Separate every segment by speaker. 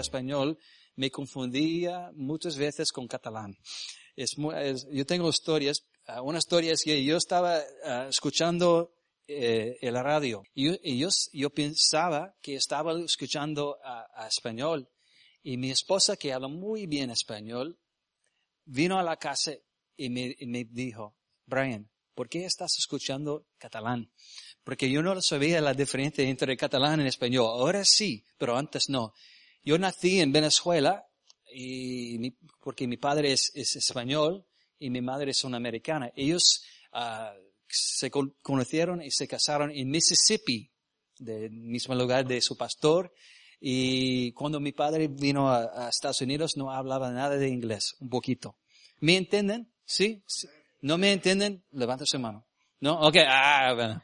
Speaker 1: español, me confundía muchas veces con catalán. Yo tengo historias, uh, una historia es que yo estaba uh, escuchando eh, radio y, yo, pensaba que estaba escuchando español y mi esposa que habla muy bien español vino a la casa y me, y me dijo, Brian, ¿por qué estás escuchando catalán? Porque yo no sabía la diferencia entre catalán y español. Ahora sí, pero antes no. Yo nací en Venezuela y mi, porque mi padre es, es, español y mi madre es una americana. Ellos uh, se conocieron y se casaron en Mississippi, del mismo lugar de su pastor. Y cuando mi padre vino a, Estados Unidos no hablaba nada de inglés, un poquito. ¿Me entienden? ¿Sí? ¿Sí? ¿No me entienden? Levanta su mano. ¿No? Ok, ah, bueno.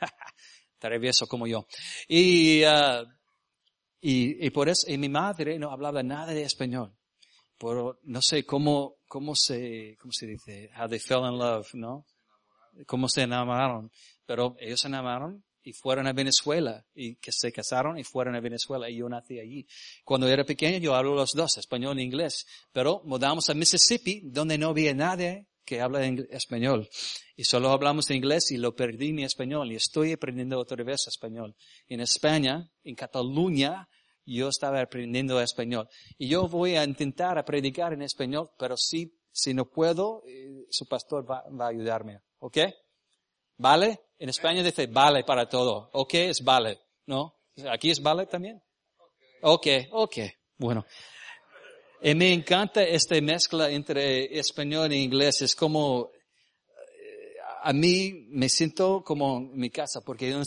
Speaker 1: Travieso como yo. Y, uh, y, y por eso, y mi madre no hablaba nada de español. Pero no sé cómo, cómo se, cómo se dice, how they fell in love, ¿no? Cómo se enamoraron. Pero ellos se enamoraron y fueron a Venezuela y que se casaron y fueron a Venezuela y yo nací allí. Cuando era pequeño yo hablo los dos, español e inglés. Pero mudamos a Mississippi donde no había nadie que habla español. Y solo hablamos inglés y lo perdí mi español y estoy aprendiendo otra vez español. En España, en Cataluña, yo estaba aprendiendo español. Y yo voy a intentar a predicar en español, pero si, si no puedo, eh, su pastor va, va, a ayudarme. ¿Ok? ¿Vale? En España dice vale para todo. ¿Ok? Es vale. ¿No? ¿Aquí es vale también? Ok, ok. Bueno. Y me encanta esta mezcla entre español e inglés. Es como, eh, a mí me siento como en mi casa porque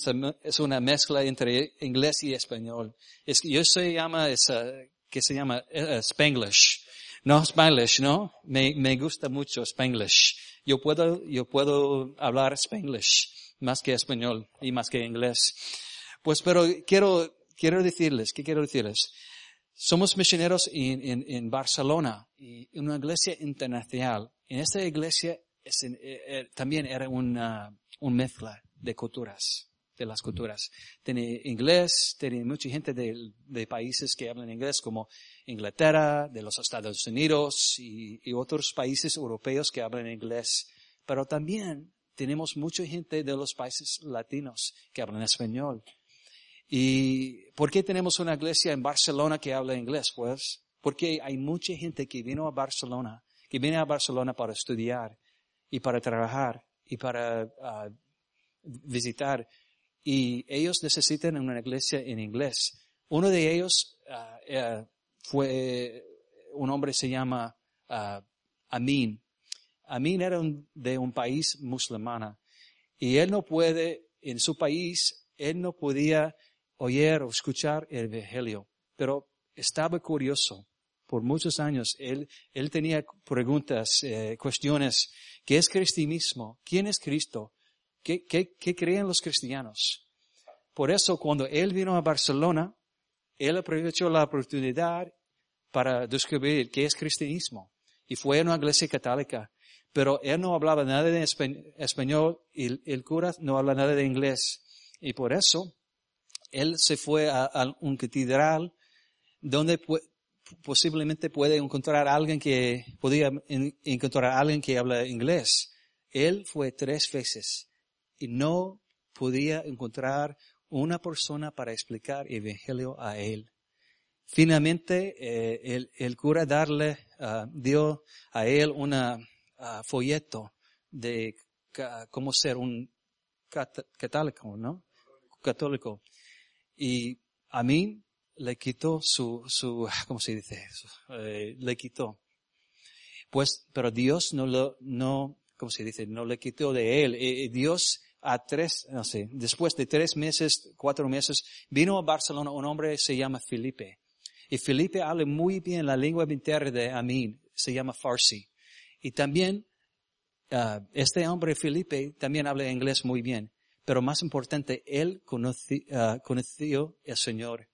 Speaker 1: es una mezcla entre inglés y español. Es que yo se llama esa, que se llama uh, Spanglish. No Spanglish, ¿no? Me, me gusta mucho Spanglish. Yo puedo, yo puedo hablar Spanglish más que español y más que inglés. Pues, pero quiero, quiero decirles, ¿qué quiero decirles? Somos misioneros en, en, en Barcelona, y en una iglesia internacional. En esta iglesia es, eh, eh, también era una, una mezcla de culturas, de las culturas. Tiene inglés, tiene mucha gente de, de, países que hablan inglés como Inglaterra, de los Estados Unidos y, y otros países europeos que hablan inglés. Pero también tenemos mucha gente de los países latinos que hablan español. ¿Y por qué tenemos una iglesia en Barcelona que habla inglés? Pues porque hay mucha gente que vino a Barcelona, que viene a Barcelona para estudiar y para trabajar y para uh, visitar. Y ellos necesitan una iglesia en inglés. Uno de ellos uh, uh, fue, un hombre se llama Amin. Amin era de un país musulmana. Y él no puede, en su país, él no podía oír o escuchar el Evangelio, pero estaba curioso. Por muchos años él, él tenía preguntas, eh, cuestiones. ¿Qué es cristianismo? ¿Quién es Cristo? ¿Qué, qué, ¿Qué creen los cristianos? Por eso cuando él vino a Barcelona, él aprovechó la oportunidad para descubrir qué es cristianismo. Y fue a una iglesia católica. Pero él no hablaba nada de español y el cura no habla nada de inglés. Y por eso él se fue a, un catedral donde posiblemente puede encontrar alguien que podía encontrar alguien que habla inglés. Él fue tres veces y no podía encontrar una persona para explicar el evangelio a él. Finalmente, eh, el, cura darle, uh, dio a él un uh, folleto de cómo ser un católico, ¿no? Católico. Y a mí le quitó su, su, ¿cómo se dice? Eh, le quitó. Pues, pero Dios no lo, no, ¿cómo se dice? No le quitó de él. Eh, eh, Dios a tres, no sé, después de tres meses, cuatro meses, vino a Barcelona un hombre se llama Felipe. Y Felipe habla muy bien la lengua materna de Amin, se llama Farsi. Y también, uh, este hombre Felipe también habla inglés muy bien pero más importante, él conoció, uh, conoció el Señor.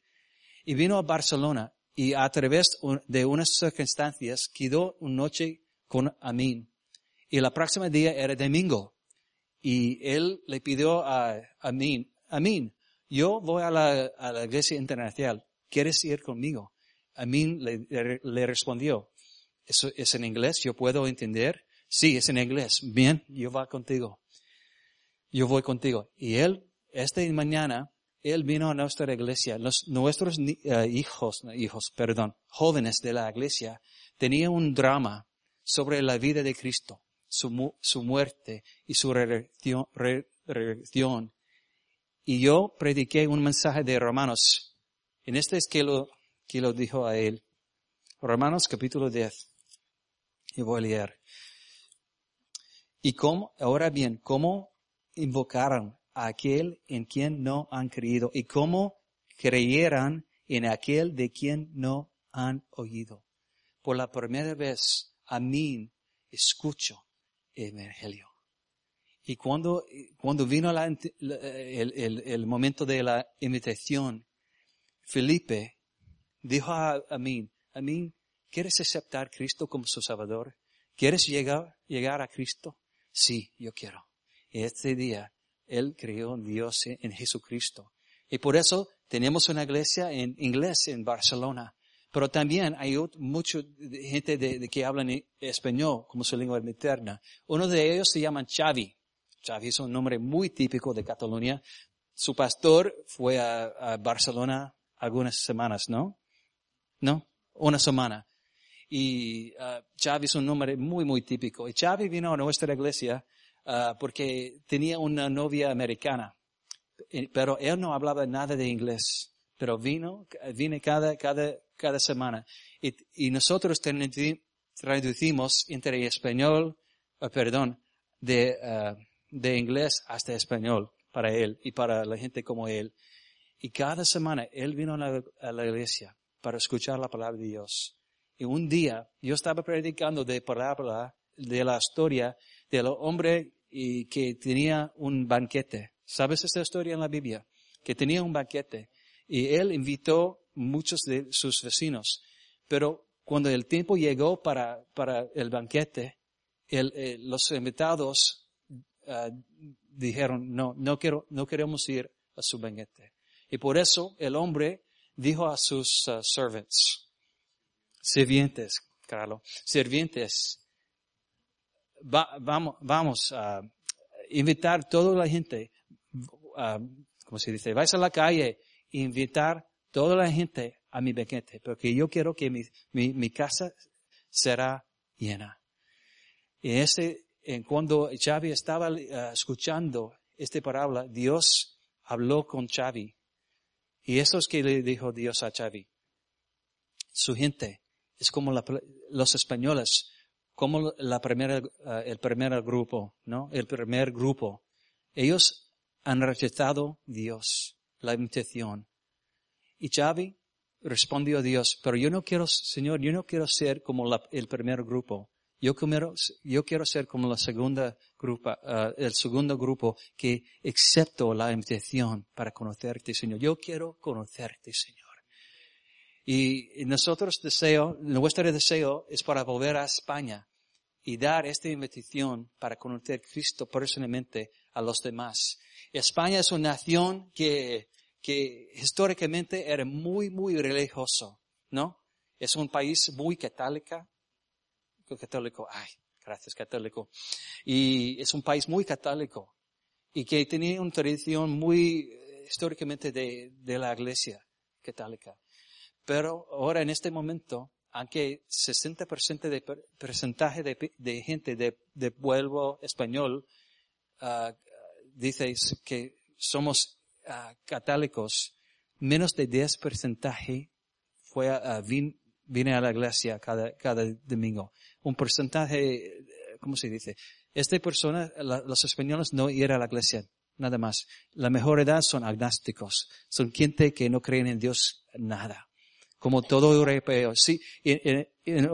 Speaker 1: Y vino a Barcelona y a través de unas circunstancias quedó una noche con Amin. Y la próxima día era domingo. Y él le pidió a Amin, Amin, yo voy a la, a la iglesia internacional. ¿quieres ir conmigo? Amin le, le respondió, ¿eso es en inglés? ¿Yo puedo entender? Sí, es en inglés. Bien, yo voy contigo. Yo voy contigo. Y él, esta mañana, él vino a nuestra iglesia. Los, nuestros eh, hijos, hijos, perdón, jóvenes de la iglesia, tenían un drama sobre la vida de Cristo, su, su muerte y su reacción. Y yo prediqué un mensaje de Romanos. En este es que lo, que lo dijo a él. Romanos capítulo 10. Y voy a leer. Y cómo, ahora bien, cómo invocaron a aquel en quien no han creído y cómo creyeran en aquel de quien no han oído. Por la primera vez, a mí escucho el Evangelio. Y cuando, cuando vino el, momento de la invitación, Felipe dijo a, a mí, a mí, ¿quieres aceptar a Cristo como su Salvador? ¿Quieres llegar, llegar a Cristo? Sí, yo quiero. Este día, él creyó en Dios, en Jesucristo. Y por eso tenemos una iglesia en inglés en Barcelona. Pero también hay mucha gente de, que habla español como su lengua materna. Uno de ellos se llama Xavi. Xavi es un nombre muy típico de Cataluña. Su pastor fue a, Barcelona algunas semanas, ¿no? ¿No? Una semana. Y uh, Xavi es un nombre muy, muy típico. Y Xavi vino a nuestra iglesia uh, porque tenía una novia americana. Pero él no hablaba nada de inglés. Pero vino, vine cada, cada, cada semana. Y, y nosotros traducimos entre español, uh, perdón, de, de inglés hasta español para él y para la gente como él. Y cada semana él vino a la, a la iglesia para escuchar la palabra de Dios. Y un día yo estaba predicando de palabra, de la historia del hombre y que tenía un banquete. ¿Sabes esta historia en la Biblia? Que tenía un banquete. Y él invitó muchos de sus vecinos. Pero cuando el tiempo llegó para, para el banquete, eh, los invitados uh, dijeron, no, no, quiero, no queremos ir a su banquete. Y por eso el hombre dijo a sus uh, servants, sirvientes, Carlos, sirvientes, vamos, vamos a invitar toda la gente, como se dice, vais a la calle, invitar toda la gente a mi banquete, porque yo quiero que mi, mi, casa será llena. Y ese, en cuando Xavi estaba uh, escuchando esta parábola, Dios habló con Xavi. Y eso es que le dijo Dios a Xavi. Su gente es como los españoles, como la primera, eh, el primer grupo, ¿no? El primer grupo. Ellos han rechazado Dios, la invitación. Y Xavi respondió a Dios, pero yo no quiero, Señor, yo no quiero ser como el primer grupo. Yo quiero, ser como la segunda grupo, eh, el segundo grupo que acepto la invitación para conocerte, Señor. Yo quiero conocerte, Señor. Y nosotros deseo, nuestro deseo es para volver a España y dar esta invitación para conocer a Cristo personalmente a los demás. España es una nación que, que históricamente era muy, muy religioso, ¿no? Es un país muy católica, católico, ay, gracias católico. Y es un país muy católico y que tenía una tradición muy eh, históricamente de, de la iglesia católica. Pero ahora en este momento, aunque 60% de porcentaje de, gente de, pueblo español uh, dice que somos uh, católicos, menos de 10% fue, uh, viene a la iglesia cada, cada domingo. Un porcentaje, ¿cómo se dice? Esta persona, los españoles no ir a la iglesia, nada más. La mejor edad son agnósticos. Son gente que no creen en Dios nada como todo europeo. Sí, en, en,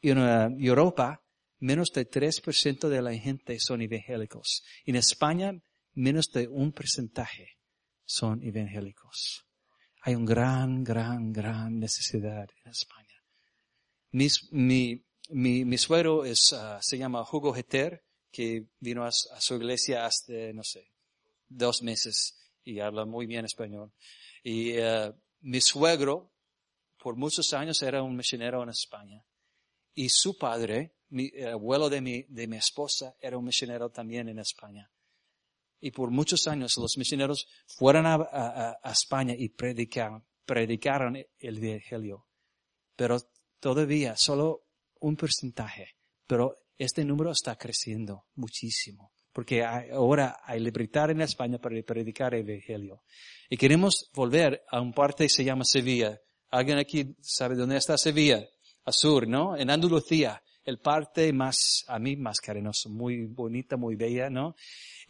Speaker 1: en Europa, menos de 3% de la gente son evangélicos. En España, menos de un porcentaje son evangélicos. Hay una gran, gran, gran necesidad en España. mi, mi, mi suegro es, uh, se llama Hugo Heter, que vino a, a, su iglesia hace, no sé, dos meses y habla muy bien español. Y uh, mi suegro, por muchos años era un misionero en España. Y su padre, mi, el abuelo de mi, de mi esposa, era un misionero también en España. Y por muchos años los misioneros fueron a, a, España y predicaron, predicaron el Evangelio. Pero todavía solo un porcentaje. Pero este número está creciendo muchísimo. Porque ahora hay libertad en España para predicar el Evangelio. Y queremos volver a un parte que se llama Sevilla. ¿Alguien aquí sabe dónde está Sevilla? A sur, ¿no? En Andalucía. El parte más, a mí más carenoso, muy bonita, muy bella, ¿no?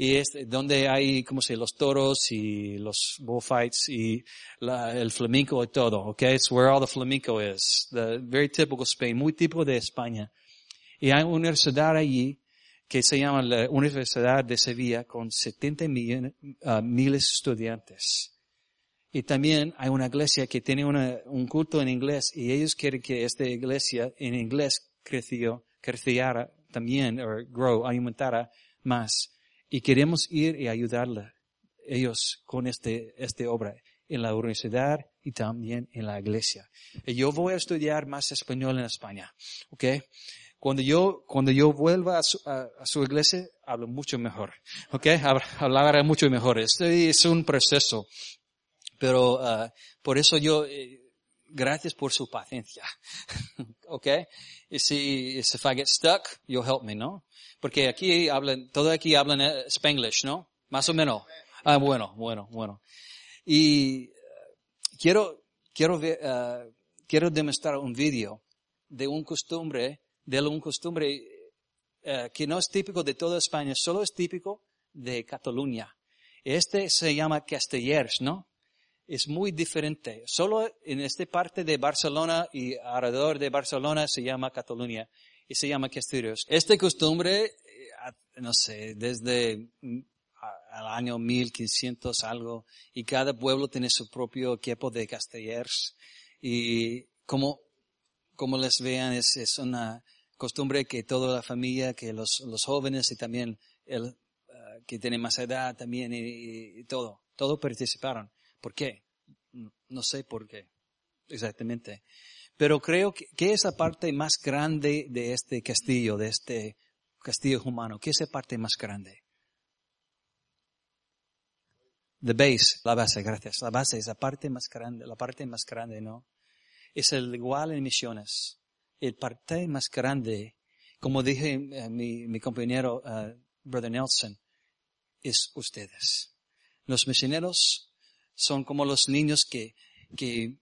Speaker 1: y es donde hay, como se los toros y los bullfights y el flamenco y todo, okay? It's where all the flamenco is. The very typical Spain, muy típico de España. Y hay una universidad allí que se llama la Universidad de Sevilla con 70 millones, uh, miles estudiantes. Y también hay una iglesia que tiene una, un culto en inglés y ellos quieren que esta iglesia en inglés creció, creciera también, o grow, aumentara más. Y queremos ir y ayudarle ellos con este, este obra en la universidad y también en la iglesia. Yo voy a estudiar más español en España, ¿ok? Cuando yo, cuando yo vuelva a su, a, su iglesia, hablo mucho mejor, ¿ok? Hablaré mucho mejor. Este es un proceso. Pero, uh, por eso yo, eh, gracias por su paciencia, ¿ok? Y si, if I get stuck, you'll help me, ¿no? Porque aquí hablan, todo aquí hablan eh, Spanglish, ¿no? Más o menos. Ah, bueno, bueno, bueno. Y eh, quiero, quiero ver, uh, quiero demostrar un vídeo de un costumbre, de un costumbre uh, que no es típico de toda España, solo es típico de Cataluña. Este se llama Castellers, ¿no? Es muy diferente. Solo en esta parte de Barcelona y alrededor de Barcelona se llama Cataluña y se llama Castellers. Esta costumbre, eh, no sé, desde el año 1500 algo, y cada pueblo tiene su propio equipo de castellers, y como, como les vean, es, es una costumbre que toda la familia, que los, los jóvenes y también el uh, que tiene más edad también y, y todo, todo participaron. ¿Por qué? No sé por qué, exactamente. Pero creo que, ¿qué es la parte más grande de este castillo, de este castillo humano? ¿Qué es la parte más grande? The base, la base, gracias. La base es la parte más grande, la parte más grande, ¿no? Es el igual en misiones. El parte más grande, como dije eh, mi, mi, compañero, uh, Brother Nelson, es ustedes. Los misioneros son como los niños que, que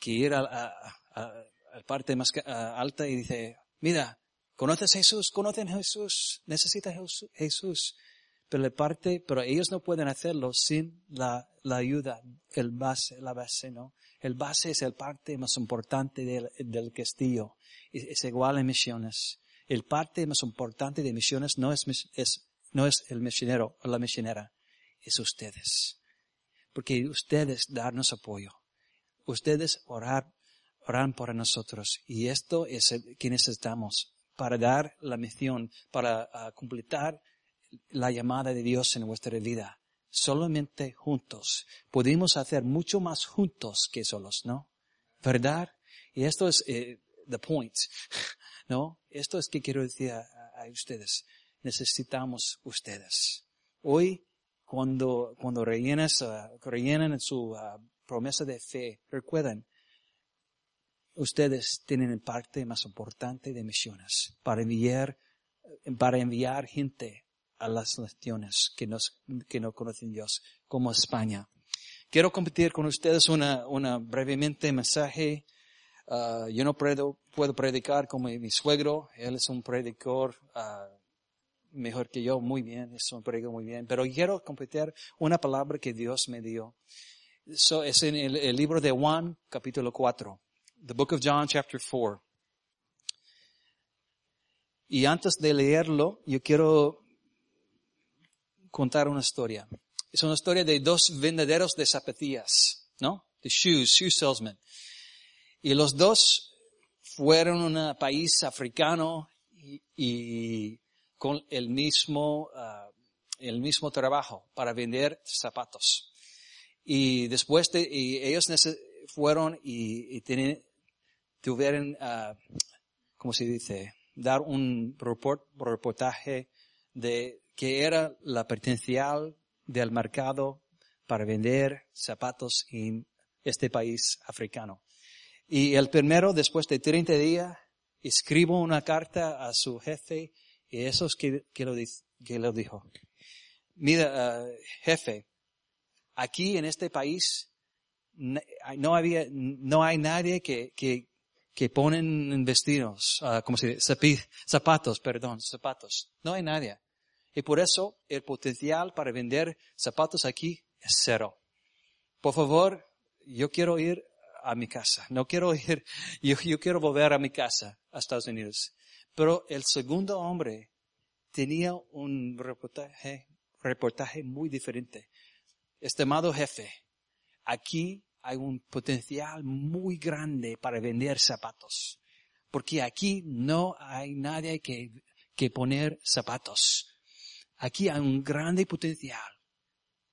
Speaker 1: que ir a, la parte más alta y dice, mira, ¿conoces a Jesús? ¿Conocen a Jesús? ¿Necesitas Jesús? Pero la parte, pero ellos no pueden hacerlo sin la, la ayuda, el base, la base, ¿no? El base es el parte más importante del, del castillo. Es, es, igual en misiones. El parte más importante de misiones no es, es, no es el misionero o la misionera, es ustedes. Porque ustedes darnos apoyo ustedes orar, oran por nosotros. Y esto es el que necesitamos para dar la misión, para uh, completar la llamada de Dios en nuestra vida. Solamente juntos. Podemos hacer mucho más juntos que solos, ¿no? ¿Verdad? Y esto es eh, the point, ¿no? Esto es que quiero decir a, a ustedes. Necesitamos ustedes. Hoy, cuando, cuando rellenas, uh, rellenan su uh, promesa de fe. Recuerden, ustedes tienen parte más importante de misiones para enviar, para enviar gente a las naciones que, nos, que no conocen Dios, como España. Quiero compartir con ustedes una, una brevemente mensaje. Uh, yo no puedo, puedo predicar como mi suegro. Él es un predicador uh, mejor que yo, muy bien, es un predicador muy bien. Pero quiero compartir una palabra que Dios me dio. Es en el, el, libro de Juan, capítulo 4. The book of John, chapter 4. Y antes de leerlo, yo quiero contar una historia. Es una historia de dos vendederos de zapatillas, ¿no? De shoes, shoe salesmen. Y los dos fueron a un país africano y, y con el mismo, uh, el mismo trabajo para vender zapatos. Y después de, y ellos fueron y, tuvieron, uh, ¿cómo se dice? Dar un reportaje de que era la potencial del mercado para vender zapatos en este país africano. Y el primero, después de 30 días, escribo una carta a su jefe y eso es que, lo, que lo dijo. Mira, uh, jefe, aquí en este país no había, no hay nadie que, que, que ponen vestidos, uh, como se dice, zapatos, perdón, zapatos. No hay nadie. Y por eso el potencial para vender zapatos aquí es cero. Por favor, yo quiero ir a mi casa. No quiero ir, yo quiero volver a mi casa, a Estados Unidos. Pero el segundo hombre tenía un reportaje, reportaje muy diferente. Estimado jefe, aquí hay un potencial muy grande para vender zapatos. Porque aquí no hay nadie que, que poner zapatos. Aquí hay un grande potencial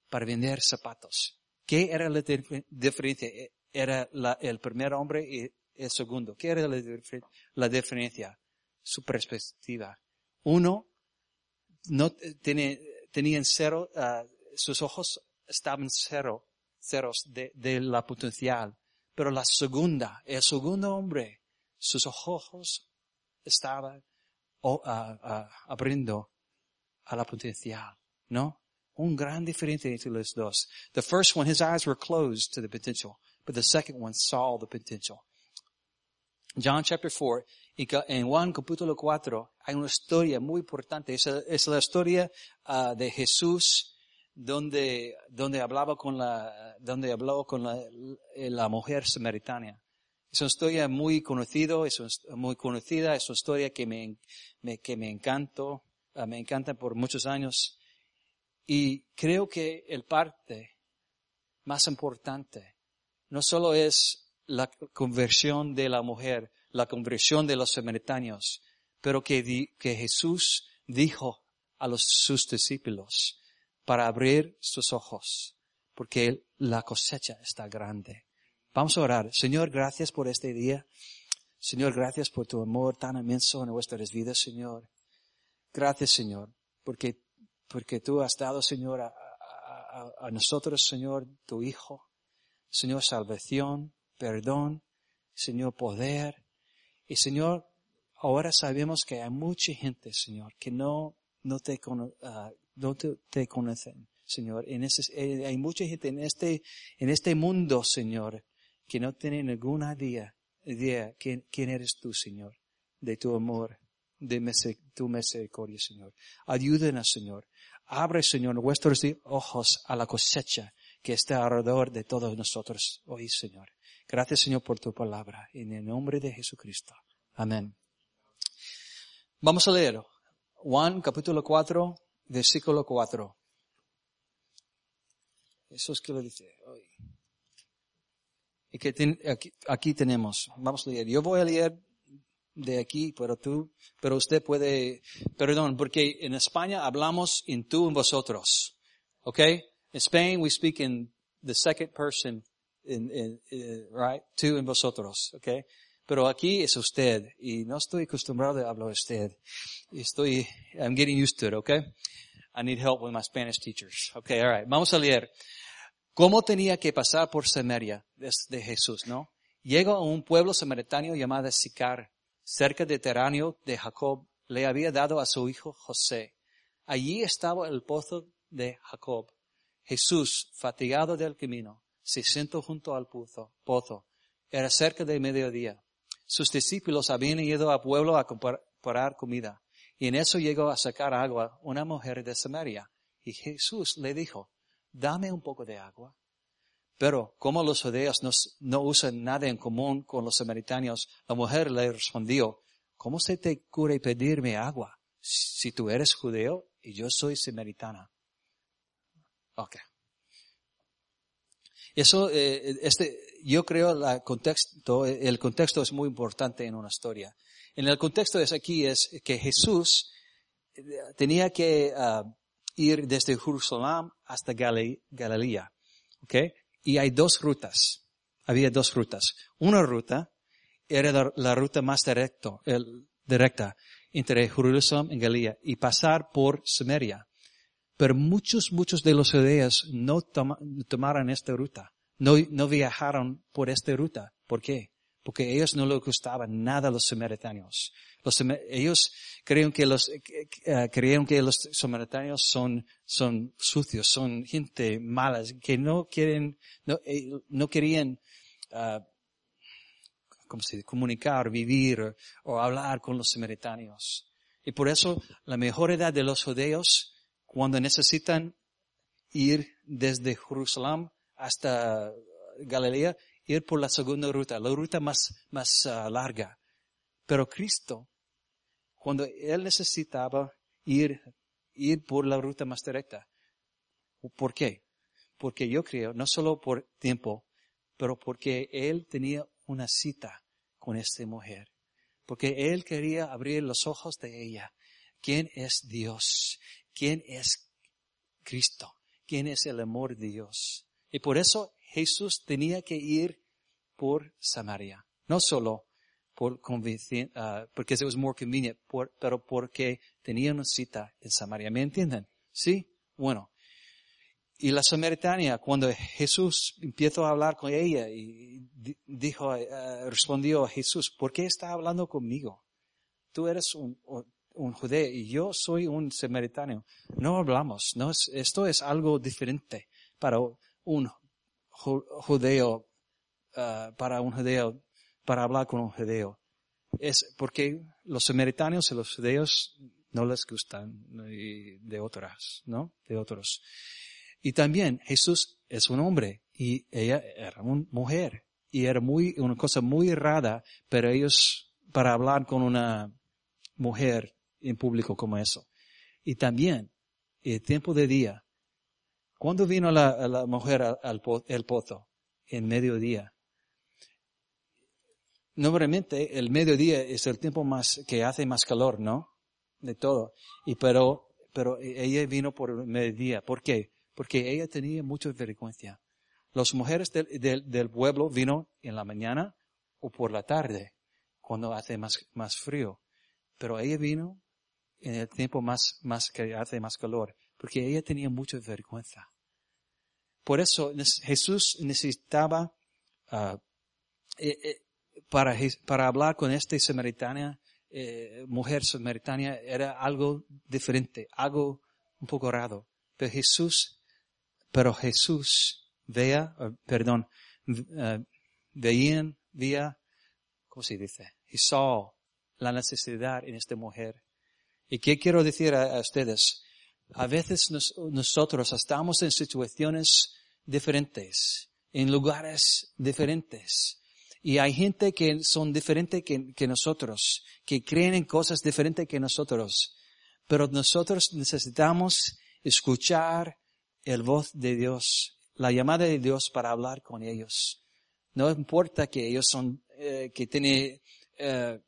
Speaker 1: para vender zapatos. ¿Qué era la diferencia? Era la, el primer hombre y el segundo. ¿Qué era la diferencia? Su perspectiva. Uno no tenía, tenían cero, uh, sus ojos estaban cero, ceros de, la potencial. Pero la segunda, el segundo hombre, sus ojos estaban uh, uh, abriendo a la potencial, ¿no? Un gran diferencia entre los dos. The first one, his eyes were closed to the but the second one saw the potential. John chapter 4, en Juan capítulo 4 hay una historia muy importante. Es, es la historia uh, de Jesús donde, donde hablaba con la, donde hablaba con la, la mujer samaritana. Es una historia muy conocida, es muy conocida, es una historia que me, me que me encantó, uh, me encanta por muchos años. Y creo que el parte más importante no solo es la conversión de la mujer, la conversión de los samaritanos, pero que, que Jesús dijo a los, sus discípulos para abrir sus ojos, porque la cosecha está grande. Vamos a orar. Señor, gracias por este día. Señor, gracias por tu amor tan inmenso en nuestras vidas, Señor. Gracias, Señor, porque porque tú has dado, Señor, a, nosotros, Señor, tu Hijo, Señor, salvación, perdón, Señor, poder. Y Señor, ahora sabemos que hay mucha gente, Señor, que no, no te, uh, no te, te, conocen, Señor. En ese, eh, hay mucha gente en este, en este mundo, Señor, que no tiene ninguna idea, idea quién, quién eres tú, Señor, de tu amor, de tu misericordia, Señor. Ayúdenos, Señor. Abre, Señor, vuestros ojos a la cosecha que está alrededor de todos nosotros hoy, Señor. Gracias, Señor, por tu palabra. En el nombre de Jesucristo. Amén. Vamos a leer Juan capítulo 4, versículo 4. Eso es que lo dice hoy. Y que aquí, aquí tenemos, vamos a leer. Yo voy a leer de aquí, pero tú, pero usted puede, perdón, porque en España hablamos en tú en vosotros. Okay? In Spain we speak in the second person, in, in, in, right? Tú en vosotros. Okay? Pero aquí es usted, y no estoy acostumbrado a hablar usted. Estoy, I'm getting used to it, okay? I need help with my Spanish teachers. Okay, alright. Vamos a leer. ¿Cómo tenía que pasar por Samaria desde Jesús, no? Llega a un pueblo samaritano llamado Sicar cerca de Teráneo de Jacob, le había dado a su hijo José. Allí estaba el pozo de Jacob. Jesús, fatigado del camino, se sentó junto al pozo. pozo. Era cerca de mediodía. Sus discípulos habían ido al pueblo a comprar comida. Y en eso llegó a sacar agua una mujer de Samaria. Y Jesús le dijo, dame un poco de agua. Pero como los judíos no, usan nada en común con los samaritanos, la mujer le respondió, ¿cómo se te ocurre pedirme agua si tú eres judeo y yo soy samaritana? Ok. Eso, eh, este, yo creo la contexto, el contexto es muy importante en una historia. En el contexto es aquí es que Jesús eh, tenía que ah, ir desde Jerusalén hasta Galilea. ¿ok? Y hay dos rutas. Había dos rutas. Una ruta era la, ruta más directo, directa entre Jerusalén y Galilea y pasar por Samaria. Pero muchos, muchos de los judíos no tomaron esta ruta. No, no viajaron por esta ruta. ¿Por qué? Porque ellos no les gustaban nada a los samaritanos. Los, ellos creían que los, uh, creían que los samaritanos son, son sucios, son gente mala, que no quieren, no, eh, no querían, ¿cómo se comunicar, vivir o, o hablar con los samaritanos. Y por eso la mejor edad de los judíos, cuando necesitan ir desde Jerusalén hasta Galilea, ir por la segunda ruta, la ruta más, más uh, larga. Pero Cristo cuando él necesitaba ir, ir por la ruta más directa. ¿Por qué? Porque yo creo, no solo por tiempo, pero porque él tenía una cita con esta mujer. Porque él quería abrir los ojos de ella. ¿Quién es Dios? ¿Quién es Cristo? ¿Quién es el amor de Dios? Y por eso Jesús tenía que ir por Samaria. No solo por uh, porque it was more convenient, pero porque tenía una cita en Samaria. ¿Me entienden? ¿Sí? Bueno. Y la samaritana, cuando Jesús empezó a hablar con ella y dijo, uh, respondió a Jesús, ¿por qué está hablando conmigo? Tú eres un, un judeo y yo soy un samaritano. No hablamos, no es, esto es algo diferente para un judeo, uh, para un judeo para hablar con un judeo. Es porque los samaritanos y los judeos no les gustan de otras, ¿no? De otros. Y también Jesús es un hombre y ella era una mujer y era muy, una cosa muy rara para ellos para hablar con una mujer en público como eso. Y también el tiempo de día. ¿Cuándo vino la, mujer al, al el pozo? En mediodía. Normalmente el mediodía es el tiempo más que hace más calor, ¿no? De todo. Y pero, pero ella vino por el mediodía. ¿Por qué? Porque ella tenía mucha vergüenza. Las mujeres del, del, pueblo vino en la mañana o por la tarde, cuando hace más, más frío. Pero ella vino en el tiempo más, más que hace más calor, porque ella tenía mucha vergüenza. Por eso Jesús necesitaba uh, para, para hablar con esta samaritana, eh, mujer samaritana, era algo diferente, algo un poco raro. Pero Jesús, pero Jesús vea, perdón, uh, veían, vía, ¿cómo se dice? He saw la necesidad en esta mujer. ¿Y qué quiero decir a, ustedes? A veces nos, nosotros estamos en situaciones diferentes, en lugares diferentes. Y hay gente que son diferentes que, nosotros, que creen en cosas diferentes que nosotros. Pero nosotros necesitamos escuchar el voz de Dios, la llamada de Dios para hablar con ellos. No importa que ellos son, eh, que tienen eh,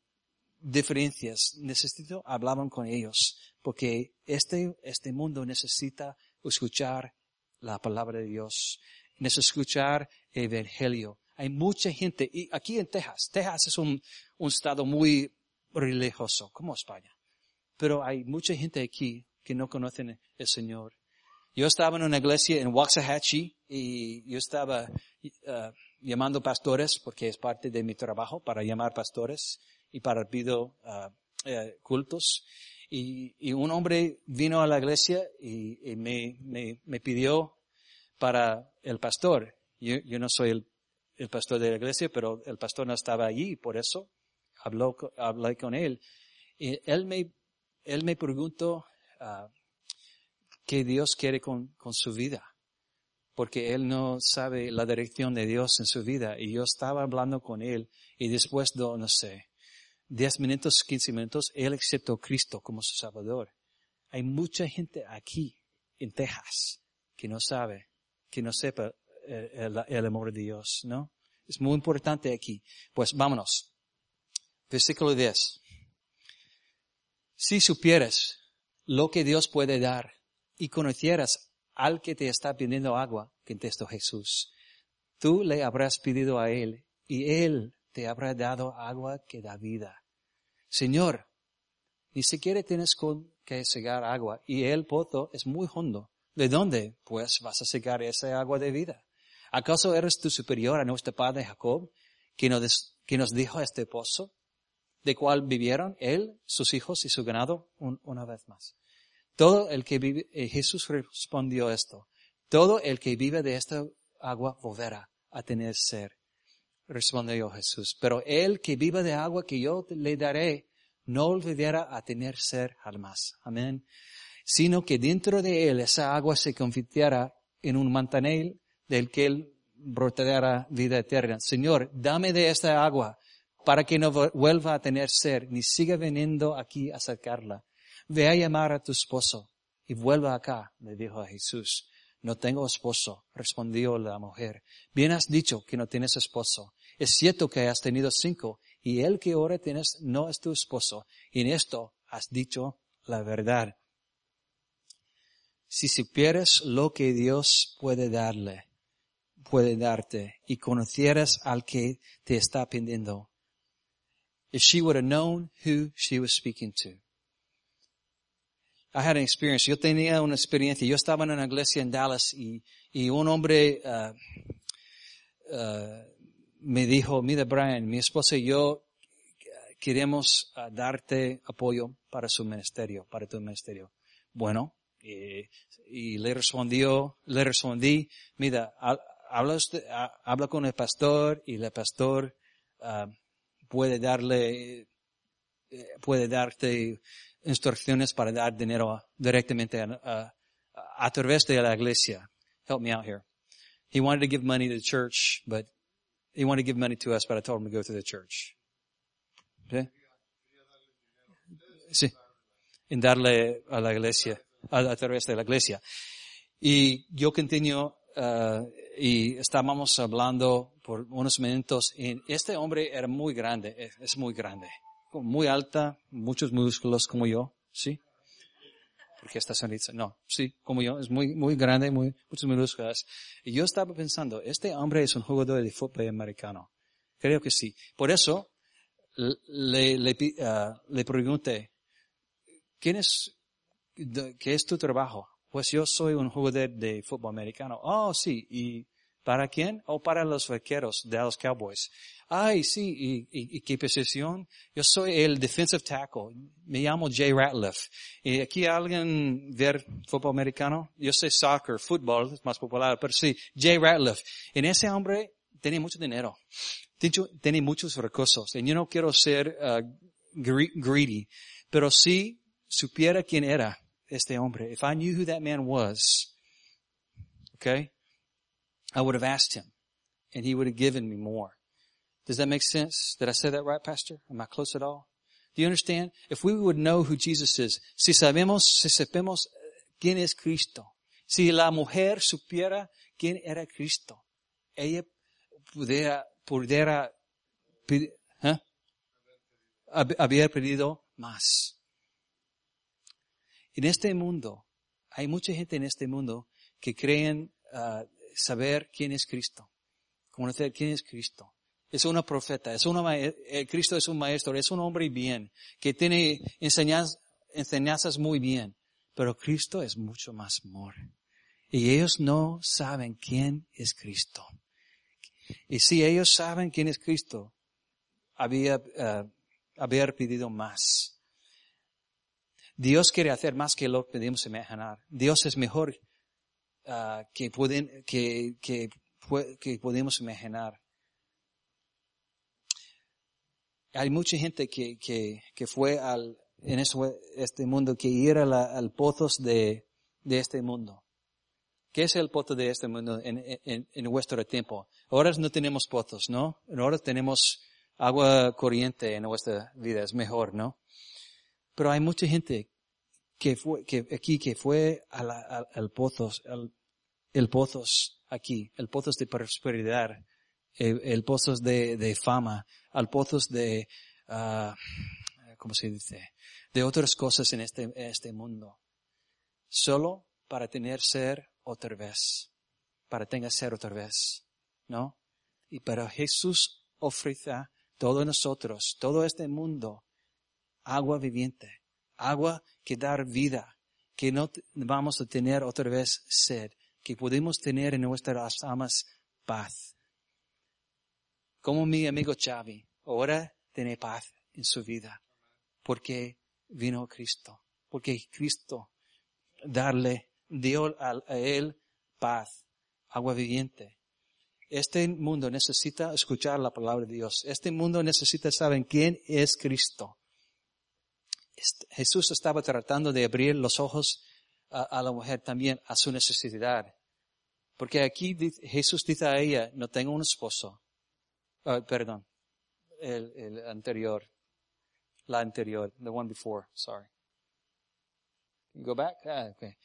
Speaker 1: diferencias, necesito hablar con ellos, porque este, este mundo necesita escuchar la palabra de Dios, necesita escuchar el evangelio. Hay mucha gente, y aquí en Texas, Texas es un, un estado muy religioso, como España. Pero hay mucha gente aquí que no conocen el Señor. Yo estaba en una iglesia en Waxahachie y yo estaba uh, llamando pastores porque es parte de mi trabajo para llamar pastores y para pido uh, uh, cultos. Y, y, un hombre vino a la iglesia y, y me, me, me, pidió para el pastor. Yo, yo no soy el el pastor de la iglesia, pero el pastor no estaba allí, por eso habló, hablé con él. Y él me, él me preguntó uh, qué Dios quiere con, con su vida, porque él no sabe la dirección de Dios en su vida. Y yo estaba hablando con él y después de, no sé, 10 minutos, 15 minutos, él aceptó a Cristo como su Salvador. Hay mucha gente aquí, en Texas, que no sabe, que no sepa el, amor de Dios, ¿no? Es muy importante aquí. Pues vámonos. Versículo 10. Si supieras lo que Dios puede dar y conocieras al que te está pidiendo agua, texto Jesús, tú le habrás pedido a Él y Él te habrá dado agua que da vida. Señor, ni siquiera tienes con que cegar agua y el pozo es muy hondo. ¿De dónde, pues, vas a cegar esa agua de vida? ¿Acaso eres tú superior a nuestro padre Jacob, que nos, que nos dijo este pozo, de cual vivieron él, sus hijos y su ganado una vez más? Todo el que vive, eh, Jesús respondió esto, todo el que vive de esta agua volverá a tener ser. Respondió Jesús, pero el que vive de agua que yo le daré, no olvidará a tener ser jamás. Amén. Sino que dentro de él esa agua se convirtiera en un mantanel del que él brotará vida eterna. Señor, dame de esta agua para que no vuelva a tener ser, ni siga viniendo aquí a sacarla. Ve a llamar a tu esposo y vuelva acá, le dijo a Jesús. No tengo esposo, respondió la mujer. Bien has dicho que no tienes esposo. Es cierto que has tenido cinco y el que ahora tienes no es tu esposo. Y en esto has dicho la verdad. Si supieras lo que Dios puede darle, puede darte, y conocieras al que te está pidiendo. If she would have known who she was speaking to. I had an experience. Yo tenía una experiencia. Yo estaba en una iglesia en Dallas y, y un hombre uh, uh, me dijo, mira Brian, mi esposa y yo queremos uh, darte apoyo para su ministerio, para tu ministerio. Bueno, y, le respondió, le respondí, mira, habla, con el pastor y el pastor puede darle, eh, puede darte instrucciones para dar dinero directamente a, a través de la iglesia. Help me out here. He wanted to give money to the church, but he wanted to give money to us, but I told him to go to the church. ¿Sí? Sí. En darle a la iglesia, a, a través de la iglesia. Y yo continuo, uh, y estábamos hablando por unos minutos, y este hombre era muy grande, es muy grande muy alta, muchos músculos como yo, ¿sí? Porque esta sonrisa, no, sí, como yo, es muy, muy grande, muy, muchos músculos. Y yo estaba pensando, este hombre es un jugador de fútbol americano. Creo que sí. Por eso, le, le, uh, le pregunté, ¿quién es, qué es tu trabajo? Pues yo soy un jugador de fútbol americano. Oh, sí, ¿y para quién? O para los vaqueros de los Cowboys. Ay, sí, ¿y, y, qué posición? Yo soy el defensive tackle. Me llamo Jay Ratliff. ¿Y aquí alguien ver fútbol americano? Yo sé soccer, fútbol, es más popular, pero sí, Jay Ratliff. En ese hombre tenía mucho dinero. Tiene muchos recursos. Y yo no quiero ser uh, greedy, pero si supiera quién era este hombre, if I knew who that man was, okay, I would have asked him and he would have given me more. Does that make sense? Did I say that right, Pastor? Am I close at all? Do you understand? If we would know who Jesus is, si sabemos, si sabemos quién es Cristo, si la mujer supiera quién era Cristo, ella pudiera, pudiera, ¿eh? haber pedido más. En este mundo, hay mucha gente en este mundo que creen uh, saber quién es Cristo, conocer quién es Cristo es una profeta, es una, eh, Cristo es un maestro, es un hombre bien, que tiene enseñanzas, enseñanzas muy bien, pero Cristo es mucho más amor. Y ellos no saben quién es Cristo. Y si ellos saben quién es Cristo, había, uh, haber pedido más. Dios quiere hacer más que lo que podemos imaginar. Dios es mejor uh, que, pueden, que, que, que podemos imaginar. hay mucha gente que, que, que fue al, en este mundo, que ir al pozos de, de este mundo. ¿Qué es el pozo de este mundo en, en, en nuestro tiempo? Ahora no tenemos pozos, ¿no? Ahora tenemos agua corriente en nuestra vida, es mejor, ¿no? Pero hay mucha gente que fue, que aquí, que fue al, al, al pozos, al, el pozos aquí, el pozos de prosperidad, el, el pozos de, fama, al pozos de, uh, ¿cómo se dice? De otras cosas en este, este mundo. Solo para tener ser otra vez. Para tener ser otra vez. ¿no? Y pero Jesús ofrece a todos nosotros, todo este mundo, agua viviente, agua que dar vida, que no vamos a tener otra vez sed, que podemos tener en nuestras almas paz. Como mi amigo Xavi, ahora tiene paz en su vida, porque vino Cristo, porque Cristo darle, dio a, él paz, agua viviente. Este mundo necesita escuchar la palabra de Dios. Este mundo necesita saber quién es Cristo. Este, Jesús estaba tratando de abrir los ojos a, la mujer también a su necesidad. Porque aquí Jesús dice a ella, no tengo un esposo. Ah, perdón, el, el anterior, la anterior, the one before, sorry. Go back? Ah, okay.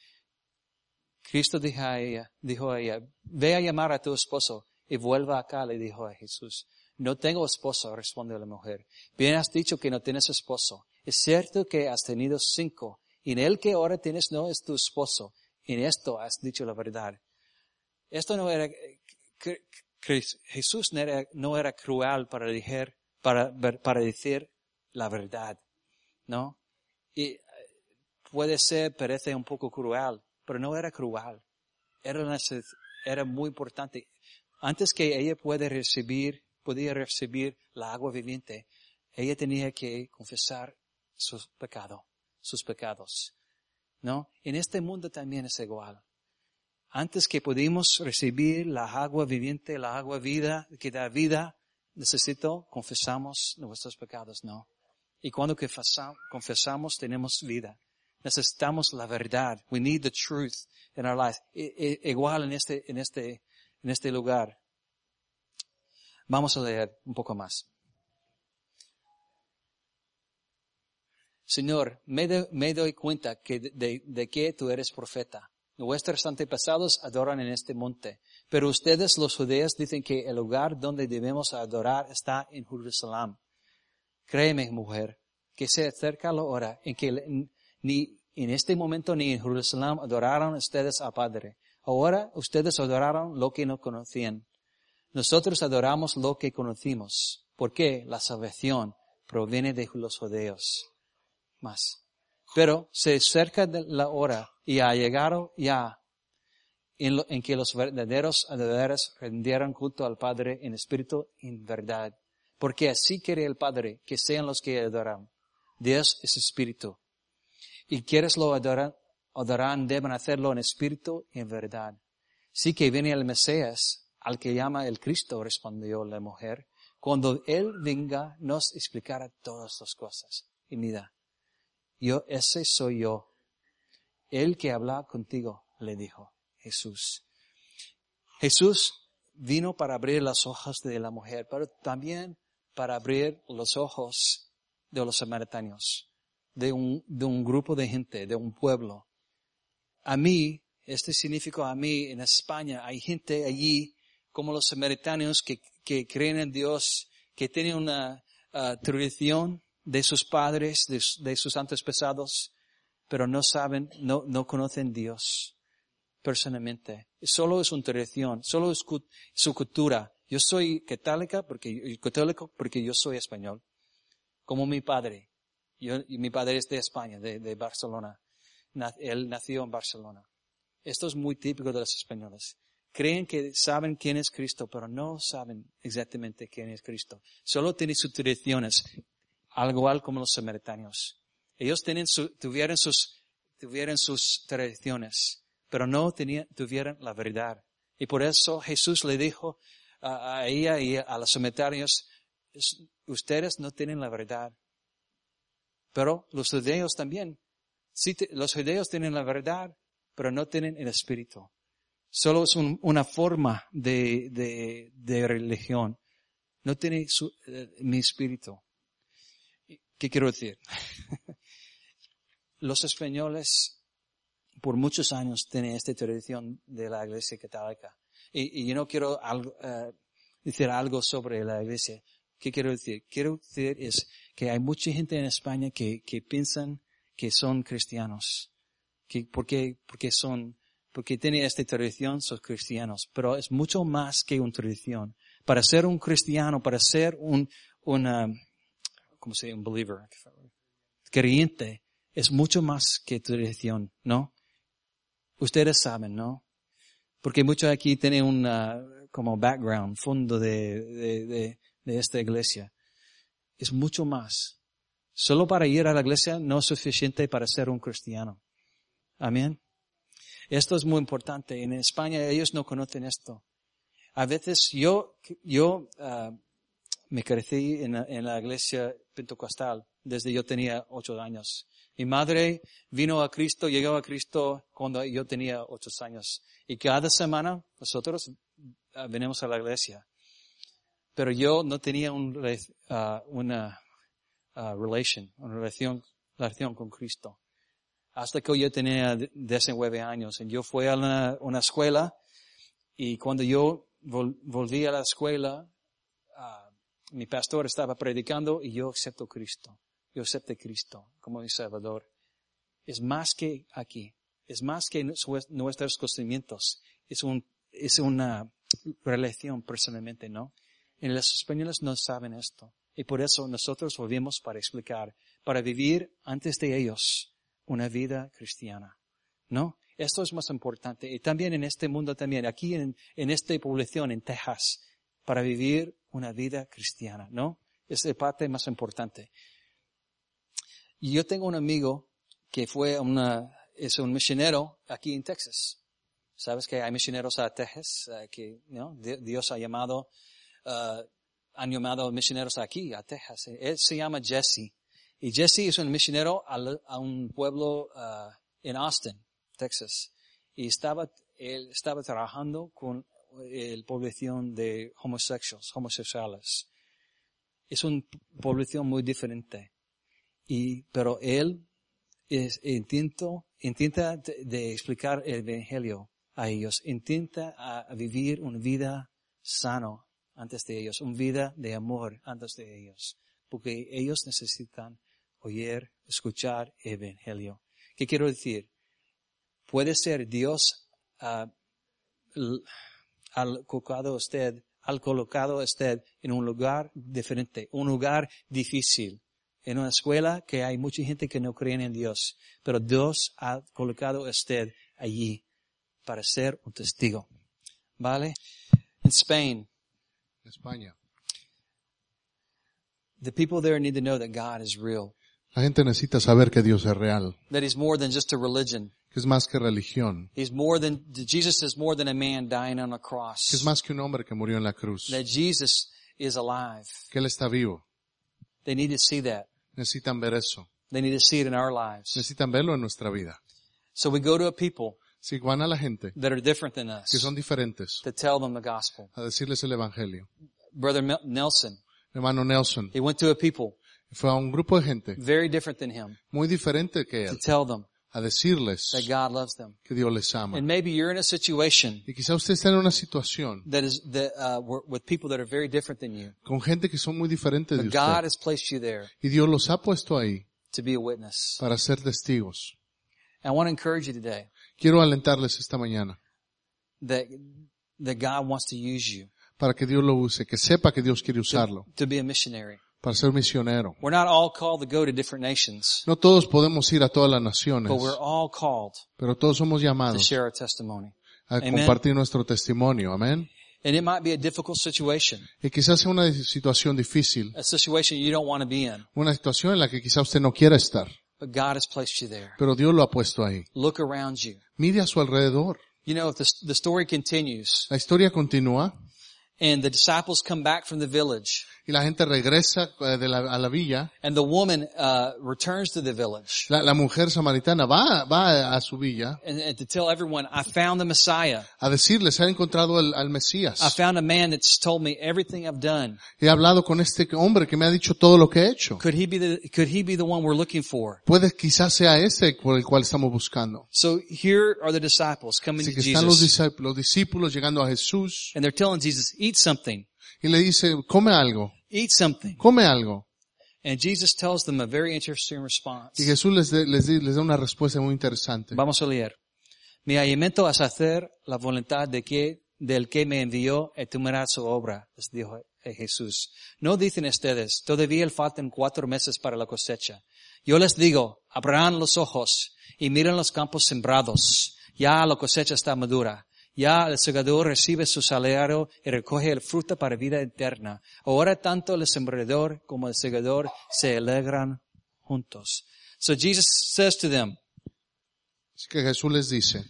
Speaker 1: Cristo dijo a ella, dijo a ella, ve a llamar a tu esposo y vuelva acá, le dijo a Jesús. No tengo esposo, respondió la mujer. Bien has dicho que no tienes esposo. Es cierto que has tenido cinco, y en el que ahora tienes no es tu esposo. En esto has dicho la verdad. Esto no era, Jesús no era, no era cruel para decir, para, decir la verdad, ¿no? Y puede ser, parece un poco cruel, pero no era cruel. Era, era muy importante. Antes que ella pueda recibir, podía recibir la agua viviente, ella tenía que confesar sus pecados, sus pecados. ¿No? En este mundo también es igual. Antes que pudimos recibir la agua viviente, la agua vida, que da vida, necesito confesamos nuestros pecados, ¿no? Y cuando confesamos, tenemos vida. Necesitamos la verdad. We need the truth in our life. igual en este, en este, en este lugar. Vamos a leer un poco más. Señor, me, doy cuenta de, que tú eres profeta. Nuestros antepasados adoran en este monte, pero ustedes los judíos dicen que el lugar donde debemos adorar está en Jerusalén. Créeme, mujer, que se acerca la hora en que ni en este momento ni en Jerusalén adoraron ustedes a Padre. Ahora ustedes adoraron lo que no conocían. Nosotros adoramos lo que conocimos, porque la salvación proviene de los judíos. Más. Pero se acerca la hora y ha llegado ya en, en que los verdaderos adoradores rendieran culto al Padre en espíritu y en verdad. Porque así quiere el Padre que sean los que adoran. Dios es espíritu y quieres lo adorar, adorarán, deben hacerlo en espíritu y en verdad. Sí que viene el Mesías, al que llama el Cristo, respondió la mujer. Cuando Él venga, nos explicará todas las cosas. Y mira, yo, ese soy yo. El que habla contigo, le dijo Jesús. Jesús vino para abrir las ojos de la mujer, pero también para abrir los ojos de los samaritanos de un, de un grupo de gente, de un pueblo. A mí, este significa a mí, en España hay gente allí, como los samaritanos, que, creen en Dios, que tienen una uh, tradición de sus padres, de, de sus antepasados, pero no saben, no, no conocen Dios personalmente. Solo es una tradición, solo es su cultura. Yo soy católica porque, católico porque yo soy español, como mi padre. Yo, mi padre es de España, de, Barcelona. Él nació en Barcelona. Esto es muy típico de los españoles. Creen que saben quién es Cristo, pero no saben exactamente quién es Cristo. Solo tienen sus tradiciones, algo igual como los samaritanos. Ellos tienen su, tuvieron sus, tuvieron sus tradiciones, pero no tenían, tuvieron la verdad. Y por eso Jesús le dijo a, ella y a los samaritanos, ustedes no tienen la verdad. Pero los judíos también. Sí, los judíos tienen la verdad, pero no tienen el espíritu. Solo es una forma de, de, de, religión. No tiene su, eh, mi espíritu. ¿Qué quiero decir? los españoles por muchos años tienen esta tradición de la iglesia católica. Y, yo no quiero algo, uh, decir algo sobre la iglesia. ¿Qué quiero decir? Quiero decir es que hay mucha gente en España que, que piensan que son cristianos, que porque, porque son porque tiene esta tradición, son cristianos, pero es mucho más que una tradición. Para ser un cristiano, para ser un, una, ¿cómo se dice? Un believer, creyente, es mucho más que tradición, ¿no? Ustedes saben, ¿no? Porque muchos aquí tienen un, como background, fondo de, de, de, de esta iglesia. Es mucho más. Solo para ir a la iglesia no es suficiente para ser un cristiano. Amén. Esto es muy importante. En España ellos no conocen esto. A veces yo, yo uh, me crecí en en la, iglesia pentecostal desde yo tenía ocho años. Mi madre vino a Cristo, llegó a Cristo cuando yo tenía ocho años. Y cada semana nosotros uh, venimos a la iglesia. Pero yo no tenía uh, una relation, una relación, relación con Cristo hasta que yo tenía 19 años. Y yo fui a una, escuela y cuando yo vol, volví a la escuela, uh, mi pastor estaba predicando y yo acepto Cristo. Yo acepté Cristo como mi Salvador. Es más que aquí. Es más que nuestros conocimientos. Es un, es una relación personalmente, ¿no? Y los españoles no saben esto. Y por eso nosotros volvemos para explicar, para vivir antes de ellos una vida cristiana. ¿No? Esto es más importante. Y también en este mundo también, aquí en, en esta población, en Texas, para vivir una vida cristiana, ¿no? Es la parte más importante. Y yo tengo un amigo que fue una, es un misionero aquí en Texas. Sabes que hay misioneros a Texas uh, que ¿no? Dios ha llamado, uh, han llamado misioneros aquí a Texas. Él se llama Jesse. Y Jesse es un misionero a, un pueblo uh, en Austin, Texas. Y estaba, él estaba trabajando con la población de homosexuales, homosexuales. Es una población muy diferente. Y, pero él intento, intenta de, explicar el evangelio a ellos. Intenta a, vivir una vida sano antes de ellos, una vida de amor antes de ellos. Porque ellos necesitan oír, escuchar evangelio. ¿Qué quiero decir? Puede ser Dios uh, al colocado usted, al colocado usted en un lugar diferente, un lugar difícil, en una escuela que hay mucha gente que no cree en Dios, pero Dios ha colocado a usted allí para ser un testigo. ¿Vale? En Spain.
Speaker 2: España.
Speaker 1: The people there need to know that God is real.
Speaker 2: La gente necesita saber que Dios es real.
Speaker 1: That he's more than just a religion.
Speaker 2: Que es más que religión.
Speaker 1: He's more than, Jesus is more than a man dying on a cross.
Speaker 2: Que es más que un hombre que murió en la cruz.
Speaker 1: That Jesus is alive.
Speaker 2: Que Él está vivo.
Speaker 1: They need to see that.
Speaker 2: Necesitan ver eso.
Speaker 1: They need to see it in our lives.
Speaker 2: Necesitan verlo en nuestra vida.
Speaker 1: So we go to a people
Speaker 2: si van a la gente
Speaker 1: that are different than us,
Speaker 2: que son diferentes
Speaker 1: to tell them the gospel.
Speaker 2: a decirles el evangelio.
Speaker 1: Brother Nelson,
Speaker 2: hermano Nelson,
Speaker 1: he went to a people
Speaker 2: fue a un grupo de gente
Speaker 1: very different than him
Speaker 2: muy diferente que
Speaker 1: to
Speaker 2: él
Speaker 1: tell them
Speaker 2: a decirles
Speaker 1: that God loves them.
Speaker 2: que Dios les ama.
Speaker 1: And maybe you're in a situation
Speaker 2: Y quizá usted está en una situación
Speaker 1: that is that, uh, where- with people that are very different than you.
Speaker 2: con gente que son muy diferentes de
Speaker 1: God has placed you there
Speaker 2: Y Dios los ha puesto ahí
Speaker 1: to be a witness.
Speaker 2: para ser testigos.
Speaker 1: And I want to encourage you today
Speaker 2: Quiero alentarles esta mañana
Speaker 1: that that God wants to use you
Speaker 2: para que Dios lo use, que sepa que Dios quiere usarlo
Speaker 1: to be a missionary.
Speaker 2: Para ser misionero.
Speaker 1: We're not all called to go to different nations,
Speaker 2: No todos podemos ir a todas las naciones,
Speaker 1: but we're all called
Speaker 2: pero todos somos
Speaker 1: to
Speaker 2: llamados
Speaker 1: share our testimony.
Speaker 2: a
Speaker 1: Amen.
Speaker 2: compartir nuestro testimonio. Amén.
Speaker 1: And it might be a difficult situation,
Speaker 2: Y quizás sea una situación difícil,
Speaker 1: a situation you don't want to be in,
Speaker 2: una situación en la que quizá usted no quiera estar,
Speaker 1: but God has placed you there.
Speaker 2: pero Dios lo ha puesto ahí.
Speaker 1: Look around you.
Speaker 2: Mire a su alrededor.
Speaker 1: You know, if the, the story continues
Speaker 2: La historia continúa
Speaker 1: and the disciples come back from the village
Speaker 2: y la gente regresa eh, de la, a la villa.
Speaker 1: and the woman uh, returns to the village
Speaker 2: La, la mujer samaritana va, va a su villa
Speaker 1: and, and to tell everyone, I found the Messiah.
Speaker 2: a decirles, ha encontrado al, al
Speaker 1: I found a man that's told me everything I've done.
Speaker 2: He hablado con este hombre que me ha dicho todo lo que he hecho.
Speaker 1: Could he be the, could he be the one we're looking for?
Speaker 2: Puede quizás sea ese por el cual estamos buscando.
Speaker 1: So here are the disciples coming
Speaker 2: Así
Speaker 1: to
Speaker 2: que están los
Speaker 1: Jesus
Speaker 2: discípulos, los discípulos llegando a Jesús
Speaker 1: and they're telling Jesus, eat something,
Speaker 2: y le dice, come algo,
Speaker 1: eat something.
Speaker 2: come algo.
Speaker 1: And Jesus tells them a very interesting response.
Speaker 2: Y Jesús les, de- les, di- les da una respuesta muy interesante.
Speaker 1: Vamos a leer. Mi alimento es hacer la voluntad de que, del que me envió y terminar su obra, les dijo eh, Jesús. No dicen ustedes, todavía faltan cuatro meses para la cosecha. Yo les digo, abran los ojos y miren los campos sembrados. Ya la cosecha está madura. Ya el segador recibe su salario y recoge el fruto para vida eterna. Ahora tanto el sembrador como el segador se alegran juntos. So Jesus says to them,
Speaker 2: Así que Jesús les dice,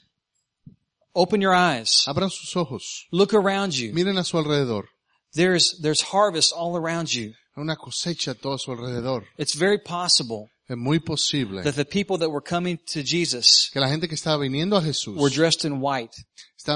Speaker 1: open your eyes.
Speaker 2: abran sus ojos,
Speaker 1: Look around you.
Speaker 2: miren a su alrededor.
Speaker 1: There's, there's harvest all around you.
Speaker 2: Una cosecha a todo a su alrededor.
Speaker 1: It's very possible
Speaker 2: Es muy posible
Speaker 1: that the people that were coming to Jesus
Speaker 2: que la gente que estaba viniendo a Jesús
Speaker 1: were dressed in white.